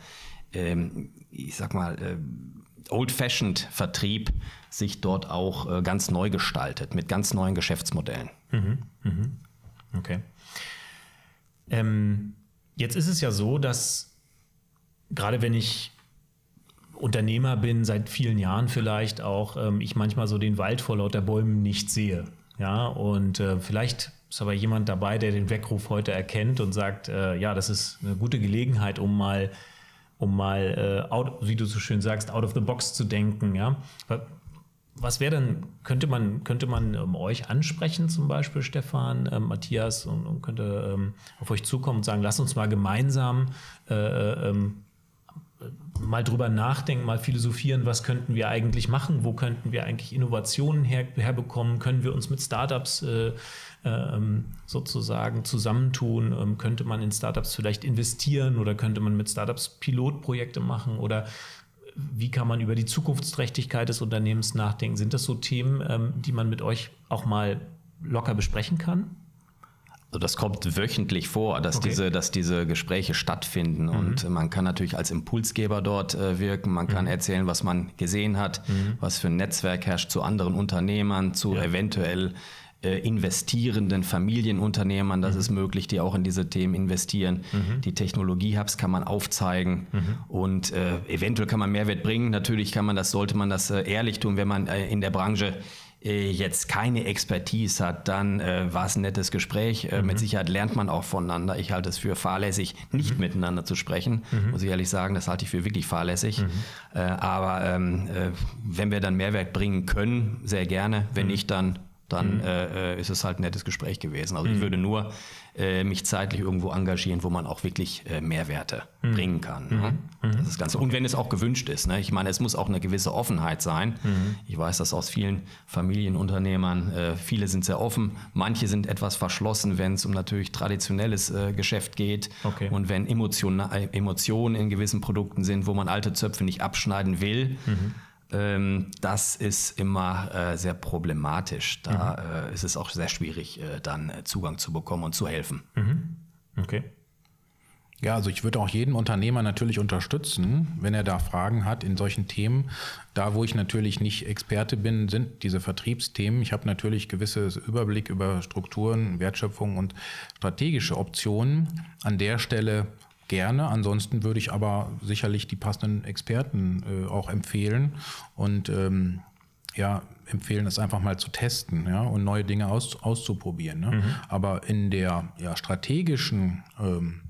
ähm, ich sag mal, äh, old-fashioned Vertrieb sich dort auch äh, ganz neu gestaltet, mit ganz neuen Geschäftsmodellen. Mhm. Mhm. Okay. Ähm, jetzt ist es ja so, dass gerade wenn ich Unternehmer bin, seit vielen Jahren vielleicht auch, ähm, ich manchmal so den Wald vor lauter Bäumen nicht sehe. Ja, und äh, vielleicht ist aber jemand dabei, der den Weckruf heute erkennt und sagt, äh, ja, das ist eine gute Gelegenheit, um mal, um mal, äh, out, wie du so schön sagst, out of the box zu denken. Ja, was wäre denn, könnte man, könnte man ähm, euch ansprechen, zum Beispiel Stefan, ähm, Matthias, und, und könnte ähm, auf euch zukommen und sagen, lasst uns mal gemeinsam äh, äh ähm, mal drüber nachdenken, mal philosophieren, was könnten wir eigentlich machen, wo könnten wir eigentlich Innovationen her, herbekommen, können wir uns mit Startups äh, äh, sozusagen zusammentun, ähm, könnte man in Startups vielleicht investieren oder könnte man mit Startups Pilotprojekte machen oder wie kann man über die Zukunftsträchtigkeit des Unternehmens nachdenken? Sind das so Themen, ähm, die man mit euch auch mal locker besprechen kann? Also das kommt wöchentlich vor, dass, okay. diese, dass diese Gespräche stattfinden. Mhm. Und man kann natürlich als Impulsgeber dort äh, wirken. Man kann mhm. erzählen, was man gesehen hat, mhm. was für ein Netzwerk herrscht zu anderen Unternehmern, zu ja. eventuell äh, investierenden Familienunternehmern. Das mhm. ist möglich, die auch in diese Themen investieren. Mhm. Die Technologie-Hubs kann man aufzeigen mhm. und äh, eventuell kann man Mehrwert bringen. Natürlich kann man das, sollte man das äh, ehrlich tun, wenn man äh, in der Branche äh, jetzt keine Expertise hat, dann äh, war es ein nettes Gespräch. Äh, mhm. Mit Sicherheit lernt man auch voneinander. Ich halte es für fahrlässig, nicht mhm. miteinander zu sprechen. Mhm. Muss ich ehrlich sagen, das halte ich für wirklich fahrlässig. Mhm. Äh, aber ähm, äh, wenn wir dann Mehrwert bringen können, sehr gerne. Wenn mhm. nicht, dann dann mhm. äh, ist es halt ein nettes Gespräch gewesen. Also ich würde nur äh, mich zeitlich irgendwo engagieren, wo man auch wirklich äh, Mehrwerte mhm. bringen kann. Ne? Mhm. Das ist das Ganze. Und wenn es auch gewünscht ist. Ne? Ich meine, es muss auch eine gewisse Offenheit sein. Mhm. Ich weiß das aus vielen Familienunternehmern. Äh, viele sind sehr offen, manche sind etwas verschlossen, wenn es um natürlich traditionelles äh, Geschäft geht okay. und wenn Emotion, Emotionen in gewissen Produkten sind, wo man alte Zöpfe nicht abschneiden will. Ähm, das ist immer äh, sehr problematisch. Da mhm. äh, ist es auch sehr schwierig, äh, dann Zugang zu bekommen und zu helfen. Mhm. Okay. Ja, also ich würde auch jeden Unternehmer natürlich unterstützen, wenn er da Fragen hat in solchen Themen. Da, wo ich natürlich nicht Experte bin, sind diese Vertriebsthemen. Ich habe natürlich gewisses Überblick über Strukturen, Wertschöpfung und strategische Optionen. An der Stelle gerne. Ansonsten würde ich aber sicherlich die passenden Experten äh, auch empfehlen und ähm, ja, empfehlen, es einfach mal zu testen ja, und neue Dinge aus, auszuprobieren. Ne? Mhm. Aber in der ja, strategischen ähm,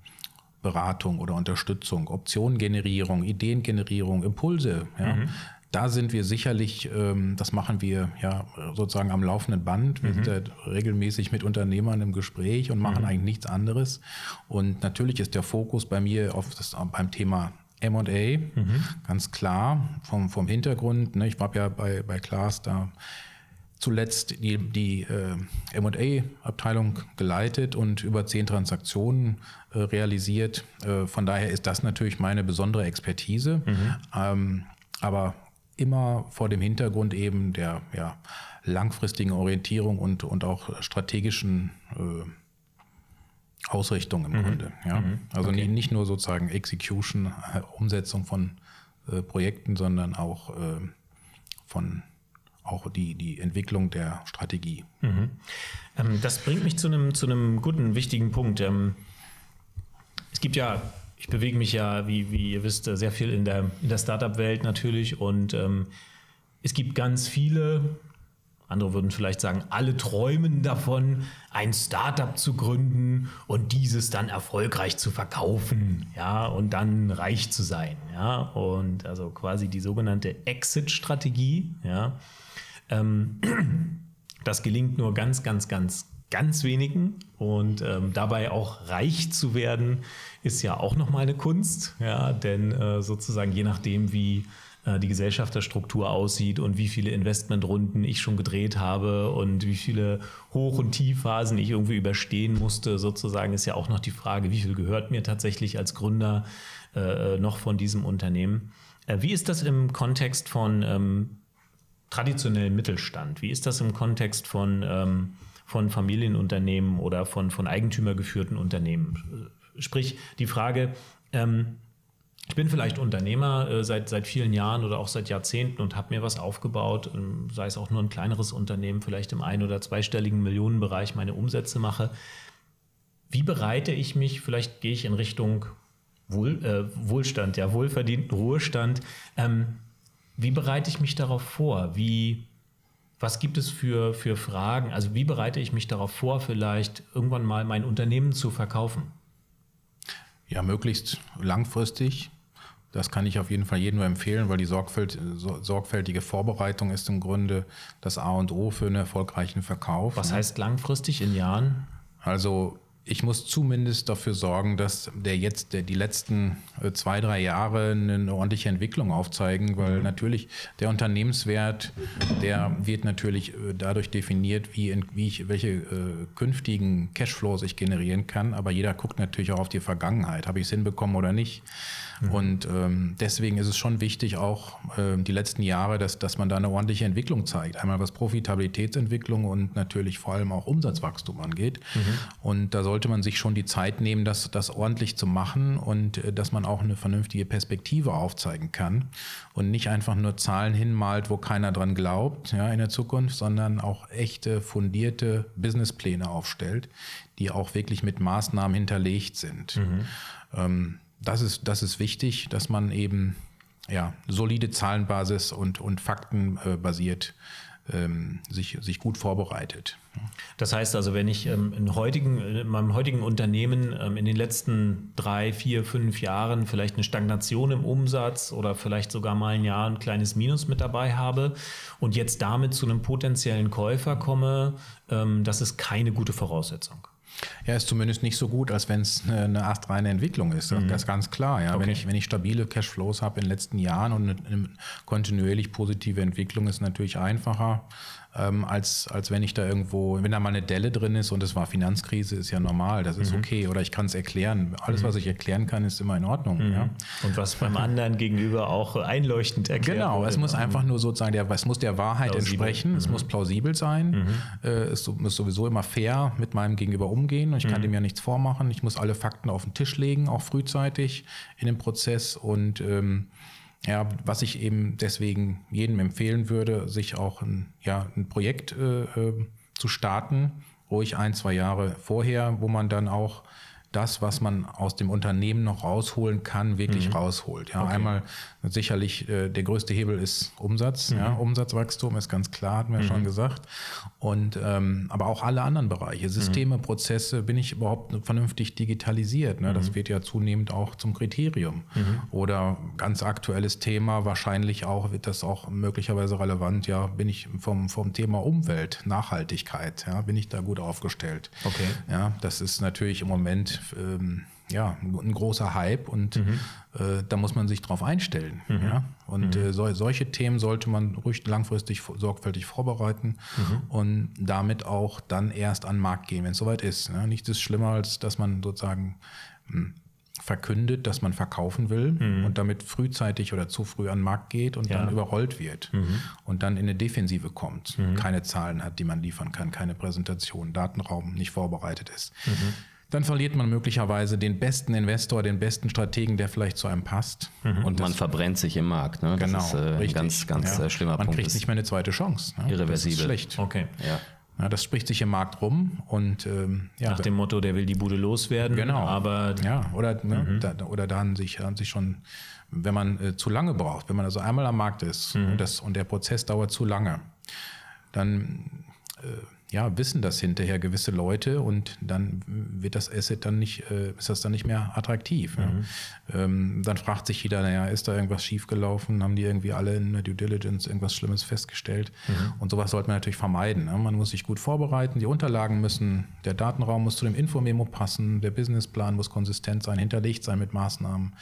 Beratung oder Unterstützung, Optionengenerierung, Ideengenerierung, Impulse, ja, mhm. Da sind wir sicherlich, ähm, das machen wir ja sozusagen am laufenden Band. Wir mhm. sind ja regelmäßig mit Unternehmern im Gespräch und machen mhm. eigentlich nichts anderes. Und natürlich ist der Fokus bei mir auf das, beim Thema MA, mhm. ganz klar, vom, vom Hintergrund. Ne, ich war ja bei, bei Klaas da zuletzt die, die äh, MA-Abteilung geleitet und über zehn Transaktionen äh, realisiert. Äh, von daher ist das natürlich meine besondere Expertise. Mhm. Ähm, aber immer vor dem Hintergrund eben der ja, langfristigen Orientierung und, und auch strategischen äh, Ausrichtung im mhm. Grunde. Ja? Mhm. Also okay. nicht nur sozusagen Execution, äh, Umsetzung von äh, Projekten, sondern auch äh, von auch die, die Entwicklung der Strategie. Mhm. Ähm, das bringt mich zu einem, zu einem guten, wichtigen Punkt. Ähm, es gibt ja, ich bewege mich ja, wie, wie ihr wisst, sehr viel in der, in der Startup-Welt natürlich und ähm, es gibt ganz viele andere würden vielleicht sagen, alle träumen davon, ein Startup zu gründen und dieses dann erfolgreich zu verkaufen, ja, und dann reich zu sein, ja, und also quasi die sogenannte Exit-Strategie, ja. Ähm, das gelingt nur ganz, ganz, ganz, ganz wenigen und ähm, dabei auch reich zu werden, ist ja auch nochmal eine Kunst, ja, denn äh, sozusagen je nachdem, wie äh, die Gesellschafterstruktur aussieht und wie viele Investmentrunden ich schon gedreht habe und wie viele Hoch- und Tiefphasen ich irgendwie überstehen musste, sozusagen, ist ja auch noch die Frage, wie viel gehört mir tatsächlich als Gründer äh, noch von diesem Unternehmen. Äh, wie ist das im Kontext von ähm, traditionellem Mittelstand? Wie ist das im Kontext von, ähm, von Familienunternehmen oder von, von eigentümergeführten Unternehmen? Sprich, die Frage, ähm, ich bin vielleicht Unternehmer äh, seit, seit vielen Jahren oder auch seit Jahrzehnten und habe mir was aufgebaut, ähm, sei es auch nur ein kleineres Unternehmen, vielleicht im ein- oder zweistelligen Millionenbereich meine Umsätze mache. Wie bereite ich mich, vielleicht gehe ich in Richtung Wohl, äh, Wohlstand, ja, wohlverdienten Ruhestand. Ähm, wie bereite ich mich darauf vor? Wie, was gibt es für, für Fragen? Also wie bereite ich mich darauf vor, vielleicht irgendwann mal mein Unternehmen zu verkaufen? Ja, möglichst langfristig. Das kann ich auf jeden Fall jedem nur empfehlen, weil die sorgfält, sorgfältige Vorbereitung ist im Grunde das A und O für einen erfolgreichen Verkauf. Was heißt langfristig in Jahren? Also ich muss zumindest dafür sorgen, dass der jetzt der, die letzten äh, zwei, drei Jahre eine ordentliche Entwicklung aufzeigen, weil mhm. natürlich der Unternehmenswert, der wird natürlich äh, dadurch definiert, wie, in, wie ich, welche äh, künftigen Cashflows ich generieren kann. Aber jeder guckt natürlich auch auf die Vergangenheit. Habe ich es hinbekommen oder nicht? Mhm. Und ähm, deswegen ist es schon wichtig, auch äh, die letzten Jahre, dass, dass man da eine ordentliche Entwicklung zeigt. Einmal was Profitabilitätsentwicklung und natürlich vor allem auch Umsatzwachstum angeht. Mhm. Und da sollte man sich schon die Zeit nehmen, das, das ordentlich zu machen und äh, dass man auch eine vernünftige Perspektive aufzeigen kann und nicht einfach nur Zahlen hinmalt, wo keiner dran glaubt ja, in der Zukunft, sondern auch echte, fundierte Businesspläne aufstellt, die auch wirklich mit Maßnahmen hinterlegt sind. Mhm. Ähm, das ist, das ist wichtig, dass man eben ja, solide Zahlenbasis und, und Fakten äh, basiert ähm, sich, sich gut vorbereitet. Das heißt also, wenn ich ähm, in, heutigen, in meinem heutigen Unternehmen ähm, in den letzten drei, vier, fünf Jahren vielleicht eine Stagnation im Umsatz oder vielleicht sogar mal ein Jahr ein kleines Minus mit dabei habe und jetzt damit zu einem potenziellen Käufer komme, ähm, das ist keine gute Voraussetzung. Ja, ist zumindest nicht so gut, als wenn es eine astreine Entwicklung ist. Mhm. Das ist ganz klar. Ja. Okay. Wenn, ich, wenn ich stabile Cashflows habe in den letzten Jahren und eine kontinuierlich positive Entwicklung ist natürlich einfacher ähm, als, als wenn ich da irgendwo, wenn da mal eine Delle drin ist und es war Finanzkrise, ist ja normal, das ist mhm. okay. Oder ich kann es erklären. Alles, mhm. was ich erklären kann, ist immer in Ordnung. Mhm. Ja. Und was beim anderen gegenüber auch einleuchtend erklärt Genau, es muss einfach nur sozusagen, der, es muss der Wahrheit plausibel. entsprechen, es mhm. muss plausibel sein, mhm. äh, es muss sowieso immer fair mit meinem Gegenüber umgehen und ich kann dem ja nichts vormachen. Ich muss alle Fakten auf den Tisch legen, auch frühzeitig in dem Prozess und ähm, ja, was ich eben deswegen jedem empfehlen würde, sich auch ein, ja, ein Projekt äh, äh, zu starten, ruhig ein, zwei Jahre vorher, wo man dann auch das, was man aus dem Unternehmen noch rausholen kann, wirklich mhm. rausholt. Ja, okay. einmal sicherlich äh, der größte Hebel ist Umsatz. Mhm. Ja, Umsatzwachstum ist ganz klar, hatten wir mhm. schon gesagt. Und ähm, aber auch alle anderen Bereiche, Systeme, mhm. Prozesse, bin ich überhaupt vernünftig digitalisiert? Ne? Das mhm. wird ja zunehmend auch zum Kriterium. Mhm. Oder ganz aktuelles Thema, wahrscheinlich auch wird das auch möglicherweise relevant. Ja, bin ich vom vom Thema Umwelt, Nachhaltigkeit, ja, bin ich da gut aufgestellt? Okay. Ja, das ist natürlich im Moment ähm, ja, ein großer Hype und mhm. äh, da muss man sich drauf einstellen. Mhm. Ja? Und mhm. äh, so, solche Themen sollte man ruhig langfristig sorgfältig vorbereiten mhm. und damit auch dann erst an den Markt gehen, wenn es soweit ist. Ne? Nichts ist schlimmer, als dass man sozusagen mh, hm, verkündet, dass man verkaufen will mhm. und damit frühzeitig oder zu früh an den Markt geht und ja. dann überrollt wird mhm. und dann in eine Defensive kommt, mhm. keine Zahlen hat, die man liefern kann, keine Präsentation, Datenraum nicht vorbereitet ist. Dann verliert man möglicherweise den besten Investor, den besten Strategen, der vielleicht zu einem passt. Mhm. Und man verbrennt sich im Markt. Ne? Das genau, ist äh, ein ganz, ganz ja. Äh, schlimmer man Punkt. Man kriegt nicht mehr eine zweite Chance. Ne? Irreversibel. Das ist schlecht. Okay. Ja. Ja, das spricht sich im Markt rum und ähm, ja, nach dem Motto, der will die Bude loswerden. Genau. Aber ja, oder ne, mhm. da, oder da haben sich, haben sich schon, wenn man äh, zu lange braucht, wenn man also einmal am Markt ist mhm. und, das, und der Prozess dauert zu lange, dann äh, ja, wissen das hinterher gewisse Leute und dann wird das Asset dann nicht, äh, ist das dann nicht mehr attraktiv. Mhm. Ja. Ähm, dann fragt sich jeder, naja, ist da irgendwas schiefgelaufen? Haben die irgendwie alle in der Due Diligence irgendwas Schlimmes festgestellt? Mhm. Und sowas sollte man natürlich vermeiden. Ne? Man muss sich gut vorbereiten, die Unterlagen müssen, der Datenraum muss zu dem Infomemo passen, der Businessplan muss konsistent sein, hinterlegt sein mit Maßnahmen.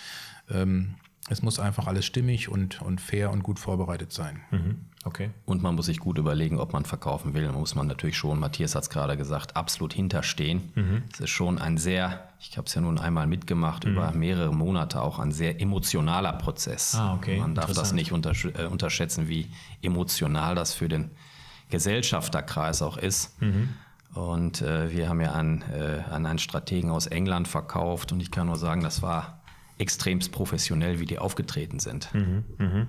Ähm, es muss einfach alles stimmig und, und fair und gut vorbereitet sein. Mhm. Okay. Und man muss sich gut überlegen, ob man verkaufen will. Da muss man natürlich schon, Matthias hat es gerade gesagt, absolut hinterstehen. Mhm. Es ist schon ein sehr, ich habe es ja nun einmal mitgemacht, mhm. über mehrere Monate auch ein sehr emotionaler Prozess. Ah, okay. Man darf das nicht untersch äh, unterschätzen, wie emotional das für den Gesellschafterkreis auch ist. Mhm. Und äh, wir haben ja an, äh, an einen Strategen aus England verkauft und ich kann nur sagen, das war extremst professionell, wie die aufgetreten sind. Mhm, mh.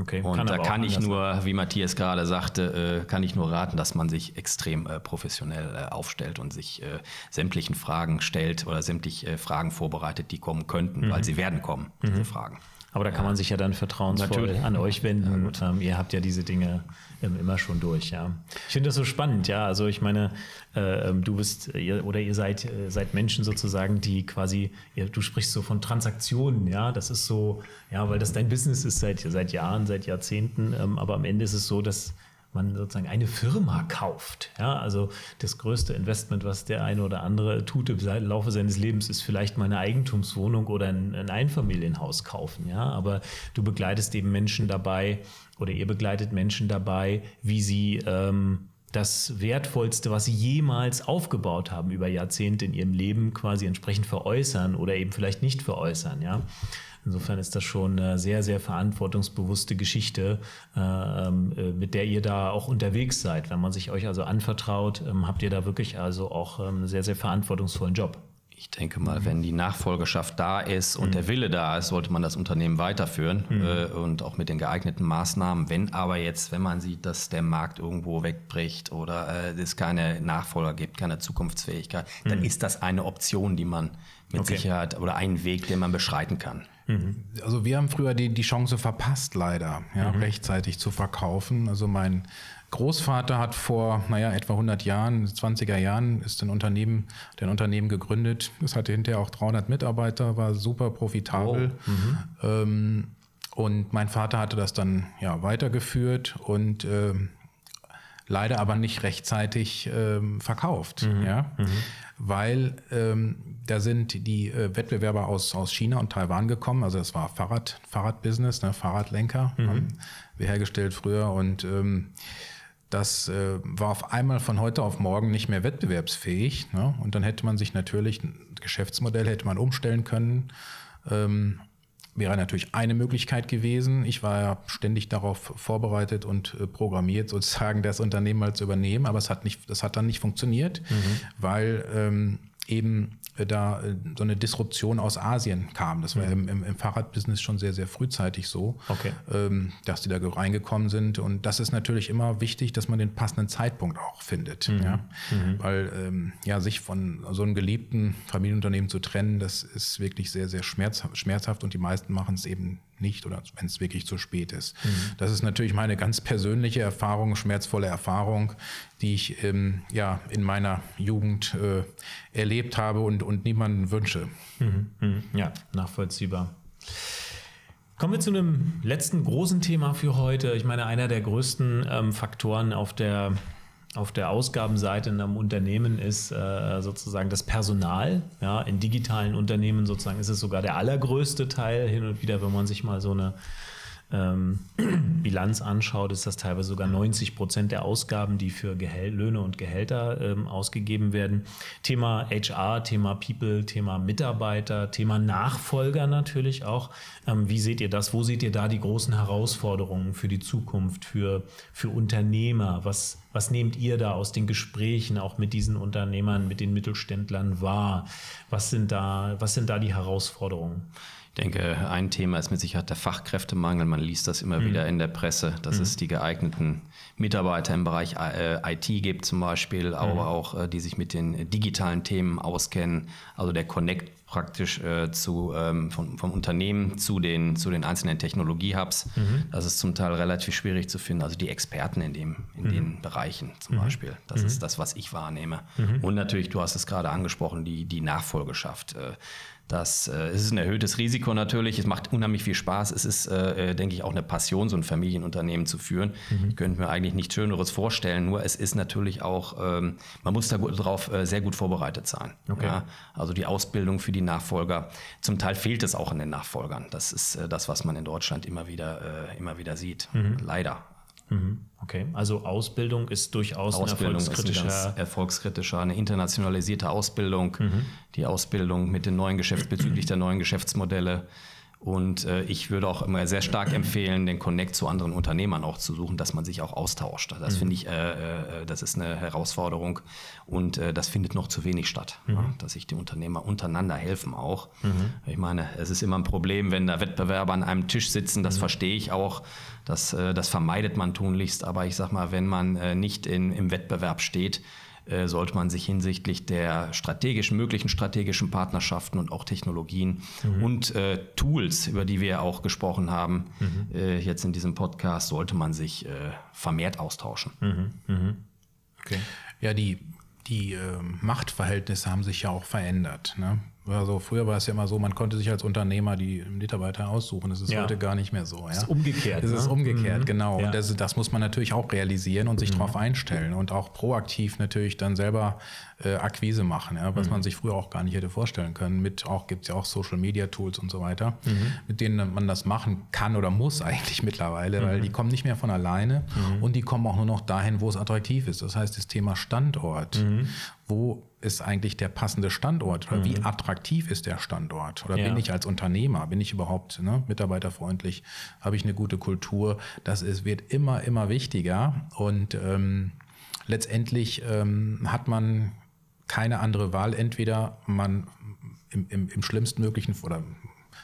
Okay. Und kann da kann ich nur, wie Matthias gerade sagte, äh, kann ich nur raten, dass man sich extrem äh, professionell äh, aufstellt und sich äh, sämtlichen Fragen stellt oder sämtliche äh, Fragen vorbereitet, die kommen könnten, mhm. weil sie werden kommen, mhm. diese Fragen. Aber da kann man sich ja dann vertrauensvoll Natürlich. an euch wenden. Ja, ähm, ihr habt ja diese Dinge immer schon durch, ja. Ich finde das so spannend, ja. Also ich meine, äh, ähm, du bist ihr, oder ihr seid, äh, seid Menschen sozusagen, die quasi, ihr, du sprichst so von Transaktionen, ja. Das ist so, ja, weil das dein Business ist seit, seit Jahren, seit Jahrzehnten. Ähm, aber am Ende ist es so, dass man sozusagen eine Firma kauft. Ja, also das größte Investment, was der eine oder andere tut im Laufe seines Lebens, ist vielleicht mal eine Eigentumswohnung oder ein, ein Einfamilienhaus kaufen. Ja, aber du begleitest eben Menschen dabei oder ihr begleitet Menschen dabei, wie sie ähm, das Wertvollste, was sie jemals aufgebaut haben über Jahrzehnte in ihrem Leben, quasi entsprechend veräußern oder eben vielleicht nicht veräußern. Ja. Insofern ist das schon eine sehr, sehr verantwortungsbewusste Geschichte, äh, ähm, äh, mit der ihr da auch unterwegs seid. Wenn man sich euch also anvertraut, ähm, habt ihr da wirklich also auch ähm, einen sehr, sehr verantwortungsvollen Job. Ich denke mal, wenn die Nachfolgerschaft da ist und mhm. der Wille da ist, sollte man das Unternehmen weiterführen mhm. äh, und auch mit den geeigneten Maßnahmen. Wenn aber jetzt, wenn man sieht, dass der Markt irgendwo wegbricht oder äh, es keine Nachfolger gibt, keine Zukunftsfähigkeit, mhm. dann ist das eine Option, die man mit okay. Sicherheit oder ein Weg, den man beschreiten kann. Mhm. Also wir haben früher die, die Chance verpasst, leider, ja, mhm. rechtzeitig zu verkaufen. Also mein Großvater hat vor, naja, etwa 100 Jahren, 20er Jahren, ist ein Unternehmen, ein Unternehmen gegründet. Es hatte hinterher auch 300 Mitarbeiter, war super profitabel. Oh. Mhm. Ähm, und mein Vater hatte das dann ja weitergeführt und ähm, leider aber nicht rechtzeitig ähm, verkauft, mhm. ja, mhm. weil ähm, da sind die äh, Wettbewerber aus, aus China und Taiwan gekommen, also das war Fahrrad, Fahrradbusiness, ne, Fahrradlenker, mhm. haben wir hergestellt früher und ähm, das äh, war auf einmal von heute auf morgen nicht mehr wettbewerbsfähig. Ne? Und dann hätte man sich natürlich, ein Geschäftsmodell hätte man umstellen können. Ähm, wäre natürlich eine Möglichkeit gewesen. Ich war ja ständig darauf vorbereitet und äh, programmiert, sozusagen das Unternehmen mal zu übernehmen, aber es hat nicht, das hat dann nicht funktioniert, mhm. weil ähm, eben da äh, so eine Disruption aus Asien kam. Das war mhm. im, im, im, Fahrradbusiness schon sehr, sehr frühzeitig so, okay. ähm, dass die da reingekommen sind. Und das ist natürlich immer wichtig, dass man den passenden Zeitpunkt auch findet. Mhm. Ja? Mhm. Weil ähm, ja, sich von so einem geliebten Familienunternehmen zu trennen, das ist wirklich sehr, sehr schmerzhaft, schmerzhaft und die meisten machen es eben nicht oder wenn es wirklich zu spät ist. Mhm. Das ist natürlich meine ganz persönliche Erfahrung, schmerzvolle Erfahrung, die ich ähm, ja in meiner Jugend äh, erlebt habe und, und niemanden wünsche. Mhm. Mhm. Ja, nachvollziehbar. Kommen wir zu einem letzten großen Thema für heute. Ich meine, einer der größten ähm, Faktoren auf der auf der Ausgabenseite in einem Unternehmen ist äh, sozusagen das Personal. Ja, in digitalen Unternehmen sozusagen ist es sogar der allergrößte Teil. Hin und wieder, wenn man sich mal so eine ähm, Bilanz anschaut, ist das teilweise sogar 90 Prozent der Ausgaben, die für Gehäl Löhne und Gehälter ähm, ausgegeben werden. Thema HR, Thema People, Thema Mitarbeiter, Thema Nachfolger natürlich auch. Ähm, wie seht ihr das? Wo seht ihr da die großen Herausforderungen für die Zukunft, für, für Unternehmer? Was, was nehmt ihr da aus den Gesprächen auch mit diesen Unternehmern, mit den Mittelständlern wahr? Was sind da, was sind da die Herausforderungen? Ich denke, ein Thema ist mit Sicherheit der Fachkräftemangel. Man liest das immer mhm. wieder in der Presse, dass mhm. es die geeigneten Mitarbeiter im Bereich IT äh, gibt zum Beispiel, aber mhm. auch, äh, die sich mit den digitalen Themen auskennen. Also der Connect praktisch äh, zu, ähm, vom, vom, Unternehmen zu den, zu den einzelnen Technologie-Hubs. Mhm. Das ist zum Teil relativ schwierig zu finden. Also die Experten in, dem, in mhm. den Bereichen zum mhm. Beispiel. Das ist das, was ich wahrnehme. Mhm. Und natürlich, du hast es gerade angesprochen, die, die Nachfolgeschaft. Äh, das äh, ist ein erhöhtes Risiko natürlich. Es macht unheimlich viel Spaß. Es ist, äh, äh, denke ich, auch eine Passion, so ein Familienunternehmen zu führen. Mhm. Ich könnte mir eigentlich nichts Schöneres vorstellen. Nur es ist natürlich auch, ähm, man muss darauf äh, sehr gut vorbereitet sein. Okay. Ja? Also die Ausbildung für die Nachfolger. Zum Teil fehlt es auch an den Nachfolgern. Das ist äh, das, was man in Deutschland immer wieder, äh, immer wieder sieht. Mhm. Leider. Mhm. Okay, also Ausbildung ist durchaus Ausbildung ein erfolgskritischer, ist ein erfolgskritischer, eine internationalisierte Ausbildung, mhm. die Ausbildung mit den neuen Geschäfts bezüglich der neuen Geschäftsmodelle und äh, ich würde auch immer sehr stark empfehlen, den Connect zu anderen Unternehmern auch zu suchen, dass man sich auch austauscht. Das mhm. finde ich, äh, äh, das ist eine Herausforderung und äh, das findet noch zu wenig statt, mhm. ja, dass sich die Unternehmer untereinander helfen auch. Mhm. Ich meine, es ist immer ein Problem, wenn da Wettbewerber an einem Tisch sitzen, das mhm. verstehe ich auch. Das, äh, das vermeidet man tunlichst, aber ich sag mal, wenn man äh, nicht in, im Wettbewerb steht, sollte man sich hinsichtlich der strategischen, möglichen strategischen Partnerschaften und auch Technologien mhm. und äh, Tools, über die wir auch gesprochen haben, mhm. äh, jetzt in diesem Podcast, sollte man sich äh, vermehrt austauschen. Mhm. mhm. Okay. Ja, die, die ähm, Machtverhältnisse haben sich ja auch verändert. Ne? Also früher war es ja immer so, man konnte sich als Unternehmer die Mitarbeiter aussuchen. Das ist ja. heute gar nicht mehr so. Ja? Das ist umgekehrt. Ne? ist umgekehrt, mhm. genau. Ja. Und das, das, muss man natürlich auch realisieren und sich mhm. darauf einstellen und auch proaktiv natürlich dann selber äh, Akquise machen, ja? was mhm. man sich früher auch gar nicht hätte vorstellen können. Mit auch gibt es ja auch Social Media Tools und so weiter, mhm. mit denen man das machen kann oder muss eigentlich mittlerweile, weil mhm. die kommen nicht mehr von alleine mhm. und die kommen auch nur noch dahin, wo es attraktiv ist. Das heißt, das Thema Standort. Wo ist eigentlich der passende Standort oder mhm. wie attraktiv ist der Standort? Oder ja. bin ich als Unternehmer, bin ich überhaupt ne, mitarbeiterfreundlich, habe ich eine gute Kultur? Das ist, wird immer, immer wichtiger und ähm, letztendlich ähm, hat man keine andere Wahl. Entweder man im, im, im schlimmsten möglichen oder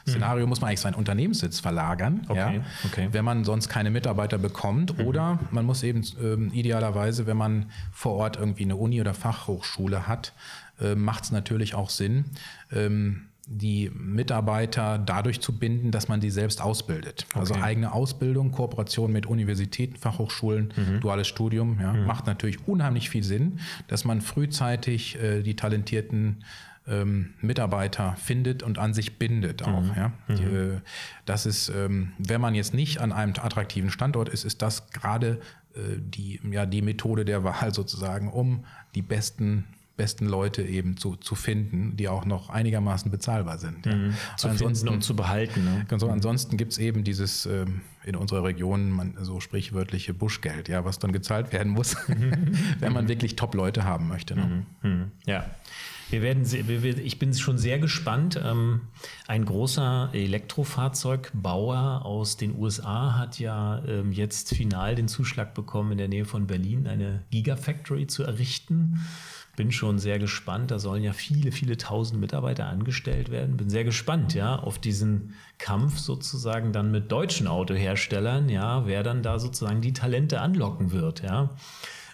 Szenario mhm. muss man eigentlich seinen Unternehmenssitz verlagern, okay, ja, okay. wenn man sonst keine Mitarbeiter bekommt. Mhm. Oder man muss eben ähm, idealerweise, wenn man vor Ort irgendwie eine Uni oder Fachhochschule hat, äh, macht es natürlich auch Sinn, ähm, die Mitarbeiter dadurch zu binden, dass man sie selbst ausbildet. Also okay. Also eigene Ausbildung, Kooperation mit Universitäten, Fachhochschulen, mhm. duales Studium, ja, mhm. macht natürlich unheimlich viel Sinn, dass man frühzeitig äh, die talentierten ähm, Mitarbeiter findet und an sich bindet auch. Mhm. Ja? Die, mhm. äh, das ist, ähm, wenn man jetzt nicht an einem attraktiven Standort ist, ist das gerade äh, die, ja, die Methode der Wahl sozusagen, um die besten besten Leute eben zu, zu finden, die auch noch einigermaßen bezahlbar sind. Ja. Mhm. Zu ansonsten, und zu behalten. Ne? Ganz so, ansonsten gibt es eben dieses ähm, in unserer Region man, so sprichwörtliche Buschgeld, ja, was dann gezahlt werden muss, wenn man wirklich Top-Leute haben möchte. Ne? Mhm. Mhm. Ja. Wir werden, ich bin schon sehr gespannt. Ähm, ein großer Elektrofahrzeugbauer aus den USA hat ja ähm, jetzt final den Zuschlag bekommen, in der Nähe von Berlin eine Gigafactory zu errichten. Bin schon sehr gespannt. Da sollen ja viele, viele tausend Mitarbeiter angestellt werden. Bin sehr gespannt, ja, auf diesen Kampf sozusagen dann mit deutschen Autoherstellern, ja, wer dann da sozusagen die Talente anlocken wird, ja.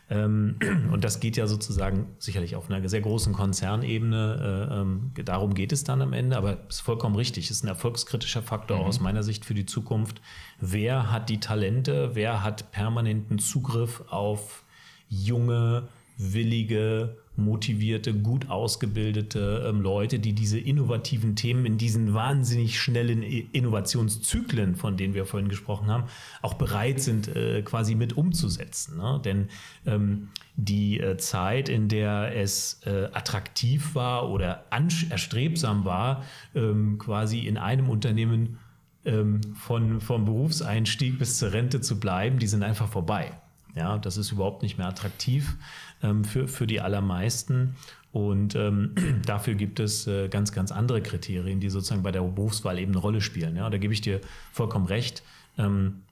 Ähm, und das geht ja sozusagen sicherlich auf einer sehr großen Konzernebene. Äh, ähm, darum geht es dann am Ende, aber es ist vollkommen richtig. Es ist ein erfolgskritischer Faktor mhm. aus meiner Sicht für die Zukunft. Wer hat die Talente? Wer hat permanenten Zugriff auf junge, willige, motivierte, gut ausgebildete ähm, Leute, die diese innovativen Themen in diesen wahnsinnig schnellen Innovationszyklen, von denen wir vorhin gesprochen haben, auch bereit sind, äh, quasi mit umzusetzen. Ne? Denn ähm, die äh, Zeit, in der es äh, attraktiv war oder erstrebsam war, ähm, quasi in einem Unternehmen ähm, von, vom Berufseinstieg bis zur Rente zu bleiben, die sind einfach vorbei. Ja, das ist überhaupt nicht mehr attraktiv ähm, für, für die allermeisten. Und ähm, dafür gibt es äh, ganz, ganz andere Kriterien, die sozusagen bei der Berufswahl eben eine Rolle spielen. Ja, da gebe ich dir vollkommen recht. Ähm,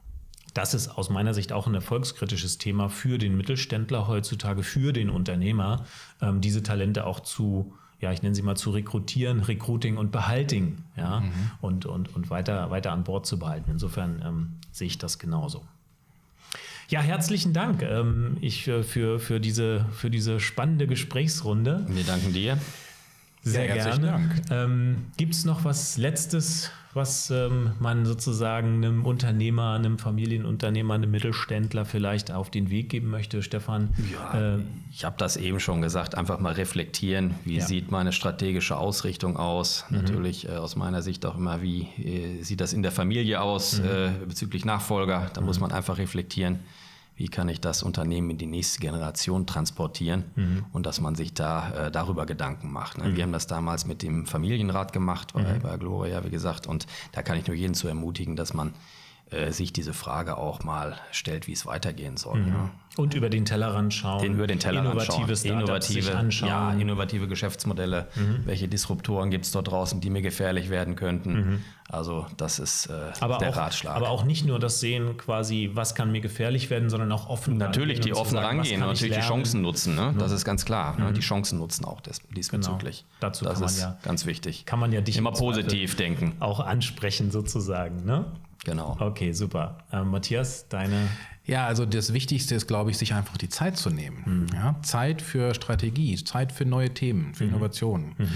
das ist aus meiner Sicht auch ein erfolgskritisches Thema für den Mittelständler heutzutage, für den Unternehmer, ähm, diese Talente auch zu, ja, ich nenne sie mal zu rekrutieren, Recruiting und Behalting, ja, mhm. und, und, und weiter, weiter an Bord zu behalten. Insofern ähm, sehe ich das genauso. Ja, herzlichen Dank ähm, ich, äh, für, für, diese, für diese spannende Gesprächsrunde. Wir danken dir. Sehr ja, gerne. Ähm, Gibt es noch was Letztes, was ähm, man sozusagen einem Unternehmer, einem Familienunternehmer, einem Mittelständler vielleicht auf den Weg geben möchte, Stefan? Ja, äh, ich habe das eben schon gesagt, einfach mal reflektieren, wie ja. sieht meine strategische Ausrichtung aus? Mhm. Natürlich äh, aus meiner Sicht auch immer, wie äh, sieht das in der Familie aus mhm. Äh, bezüglich Nachfolger? Da mhm. muss man einfach reflektieren wie kann ich das Unternehmen in die nächste Generation transportieren mhm. und dass man sich da äh, darüber Gedanken macht. Ne? Mhm. Wir haben das damals mit dem Familienrat gemacht bei, mhm. bei Gloria, wie gesagt, und da kann ich nur jeden zu ermutigen, dass man äh, sich diese Frage auch mal stellt, wie es weitergehen soll. Mhm. Ja. Und über den Tellerrand schauen. Den über den Tellerrand innovative schauen. Innovative, anschauen. Ja, innovative Geschäftsmodelle. Mhm. Welche Disruptoren gibt es dort draußen, die mir gefährlich werden könnten? Mhm. Also das ist äh, aber der auch, Ratschlag. Aber auch nicht nur das Sehen quasi, was kann mir gefährlich werden, sondern auch offen Natürlich die offen sagen, rangehen und natürlich die Chancen nutzen. Ne? Das ist ganz klar. Ne? Mhm. Die Chancen nutzen auch des, diesbezüglich. Genau. Dazu das kann man ist ja, ganz wichtig. Kann man ja dich immer positiv denken. Auch ansprechen sozusagen. Ne? Genau. Okay, super. Ähm, Matthias, deine. Ja, also das Wichtigste ist, glaube ich, sich einfach die Zeit zu nehmen. Mhm. Ja, Zeit für Strategie, Zeit für neue Themen, für mhm. Innovationen mhm.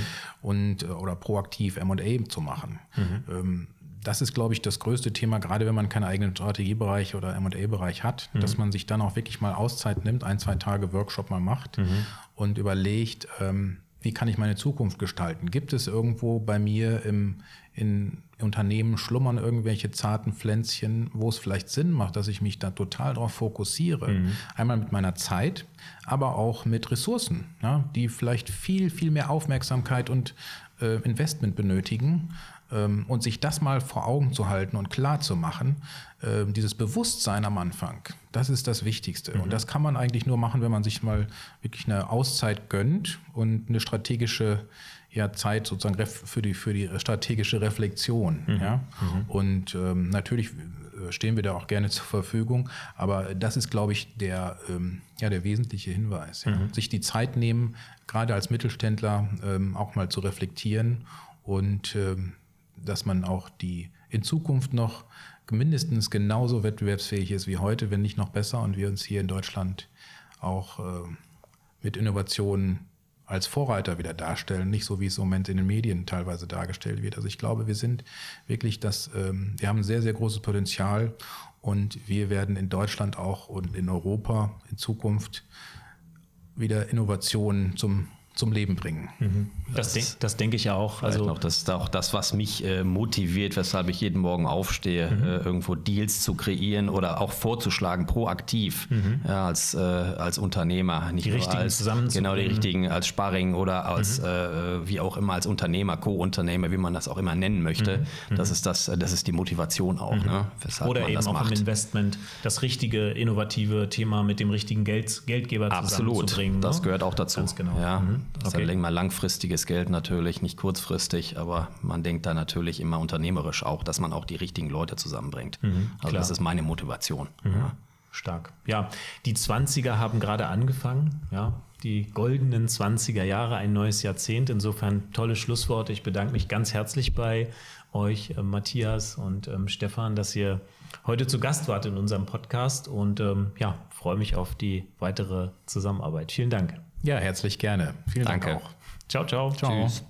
und äh, oder proaktiv M&A zu machen. Mhm. Ähm, das ist, glaube ich, das größte Thema, gerade wenn man keinen eigenen Strategiebereich oder M&A-Bereich hat, mhm. dass man sich dann auch wirklich mal Auszeit nimmt, ein, zwei Tage Workshop mal macht mhm. und überlegt, ähm, wie kann ich meine Zukunft gestalten? Gibt es irgendwo bei mir im, in Unternehmen schlummern irgendwelche zarten Pflänzchen, wo es vielleicht Sinn macht, dass ich mich da total darauf fokussiere? Mhm. Einmal mit meiner Zeit, aber auch mit Ressourcen, ja, die vielleicht viel, viel mehr Aufmerksamkeit und äh, Investment benötigen ähm, und sich das mal vor Augen zu halten und klar zu machen, äh, dieses Bewusstsein am Anfang, das ist das Wichtigste. Mhm. Und das kann man eigentlich nur machen, wenn man sich mal wirklich eine Auszeit gönnt und eine strategische ja, Zeit sozusagen für die, für die strategische Reflexion. Mhm. Ja? Mhm. Und ähm, natürlich äh, stehen wir da auch gerne zur Verfügung, aber das ist, glaube ich, der, ähm, ja, der wesentliche Hinweis. Ja? Mhm. Sich die Zeit nehmen, gerade als Mittelständler ähm, auch mal zu reflektieren und ähm, dass man auch die in Zukunft noch mindestens genauso wettbewerbsfähig ist wie heute, wenn nicht noch besser und wir uns hier in Deutschland auch äh, mit Innovationen als Vorreiter wieder darstellen, nicht so wie es im Moment in den Medien teilweise dargestellt wird. Also ich glaube, wir sind wirklich das, ähm, wir haben ein sehr, sehr großes Potenzial und wir werden in Deutschland auch und in Europa in Zukunft wieder Innovationen zum zum Leben bringen. Mhm. Das, das, denk, das denke ich auch. Also noch, das ist auch das, was mich äh, motiviert, weshalb ich jeden Morgen aufstehe, mhm. äh, irgendwo Deals zu kreieren oder auch vorzuschlagen, proaktiv mhm. ja, als, äh, als Unternehmer. Nicht die richtigen als, Genau, die richtigen als Sparring oder als mhm. äh, wie auch immer als Unternehmer, Co-Unternehmer, wie man das auch immer nennen möchte. Mhm. Das ist das, das ist die Motivation auch. Mhm. Ne, oder eben auch macht. im Investment das richtige, innovative Thema mit dem richtigen Geld, Geldgeber Absolut. zusammenzubringen. Das ne? gehört auch dazu. Ganz genau. Ja. Das okay. mal langfristiges Geld natürlich, nicht kurzfristig, aber man denkt da natürlich immer unternehmerisch auch, dass man auch die richtigen Leute zusammenbringt. Mhm, also das ist meine Motivation. Mhm. Ja. Stark. Ja, die 20er haben gerade angefangen, ja, die goldenen 20er Jahre, ein neues Jahrzehnt. Insofern tolle Schlussworte. Ich bedanke mich ganz herzlich bei euch, äh, Matthias und ähm, Stefan, dass ihr heute zu Gast wart in unserem Podcast und ähm, ja, freue mich auf die weitere Zusammenarbeit. Vielen Dank. Ja, herzlich gerne. Vielen Danke. Dank auch. Ciao, ciao. Ciao. Tschüss.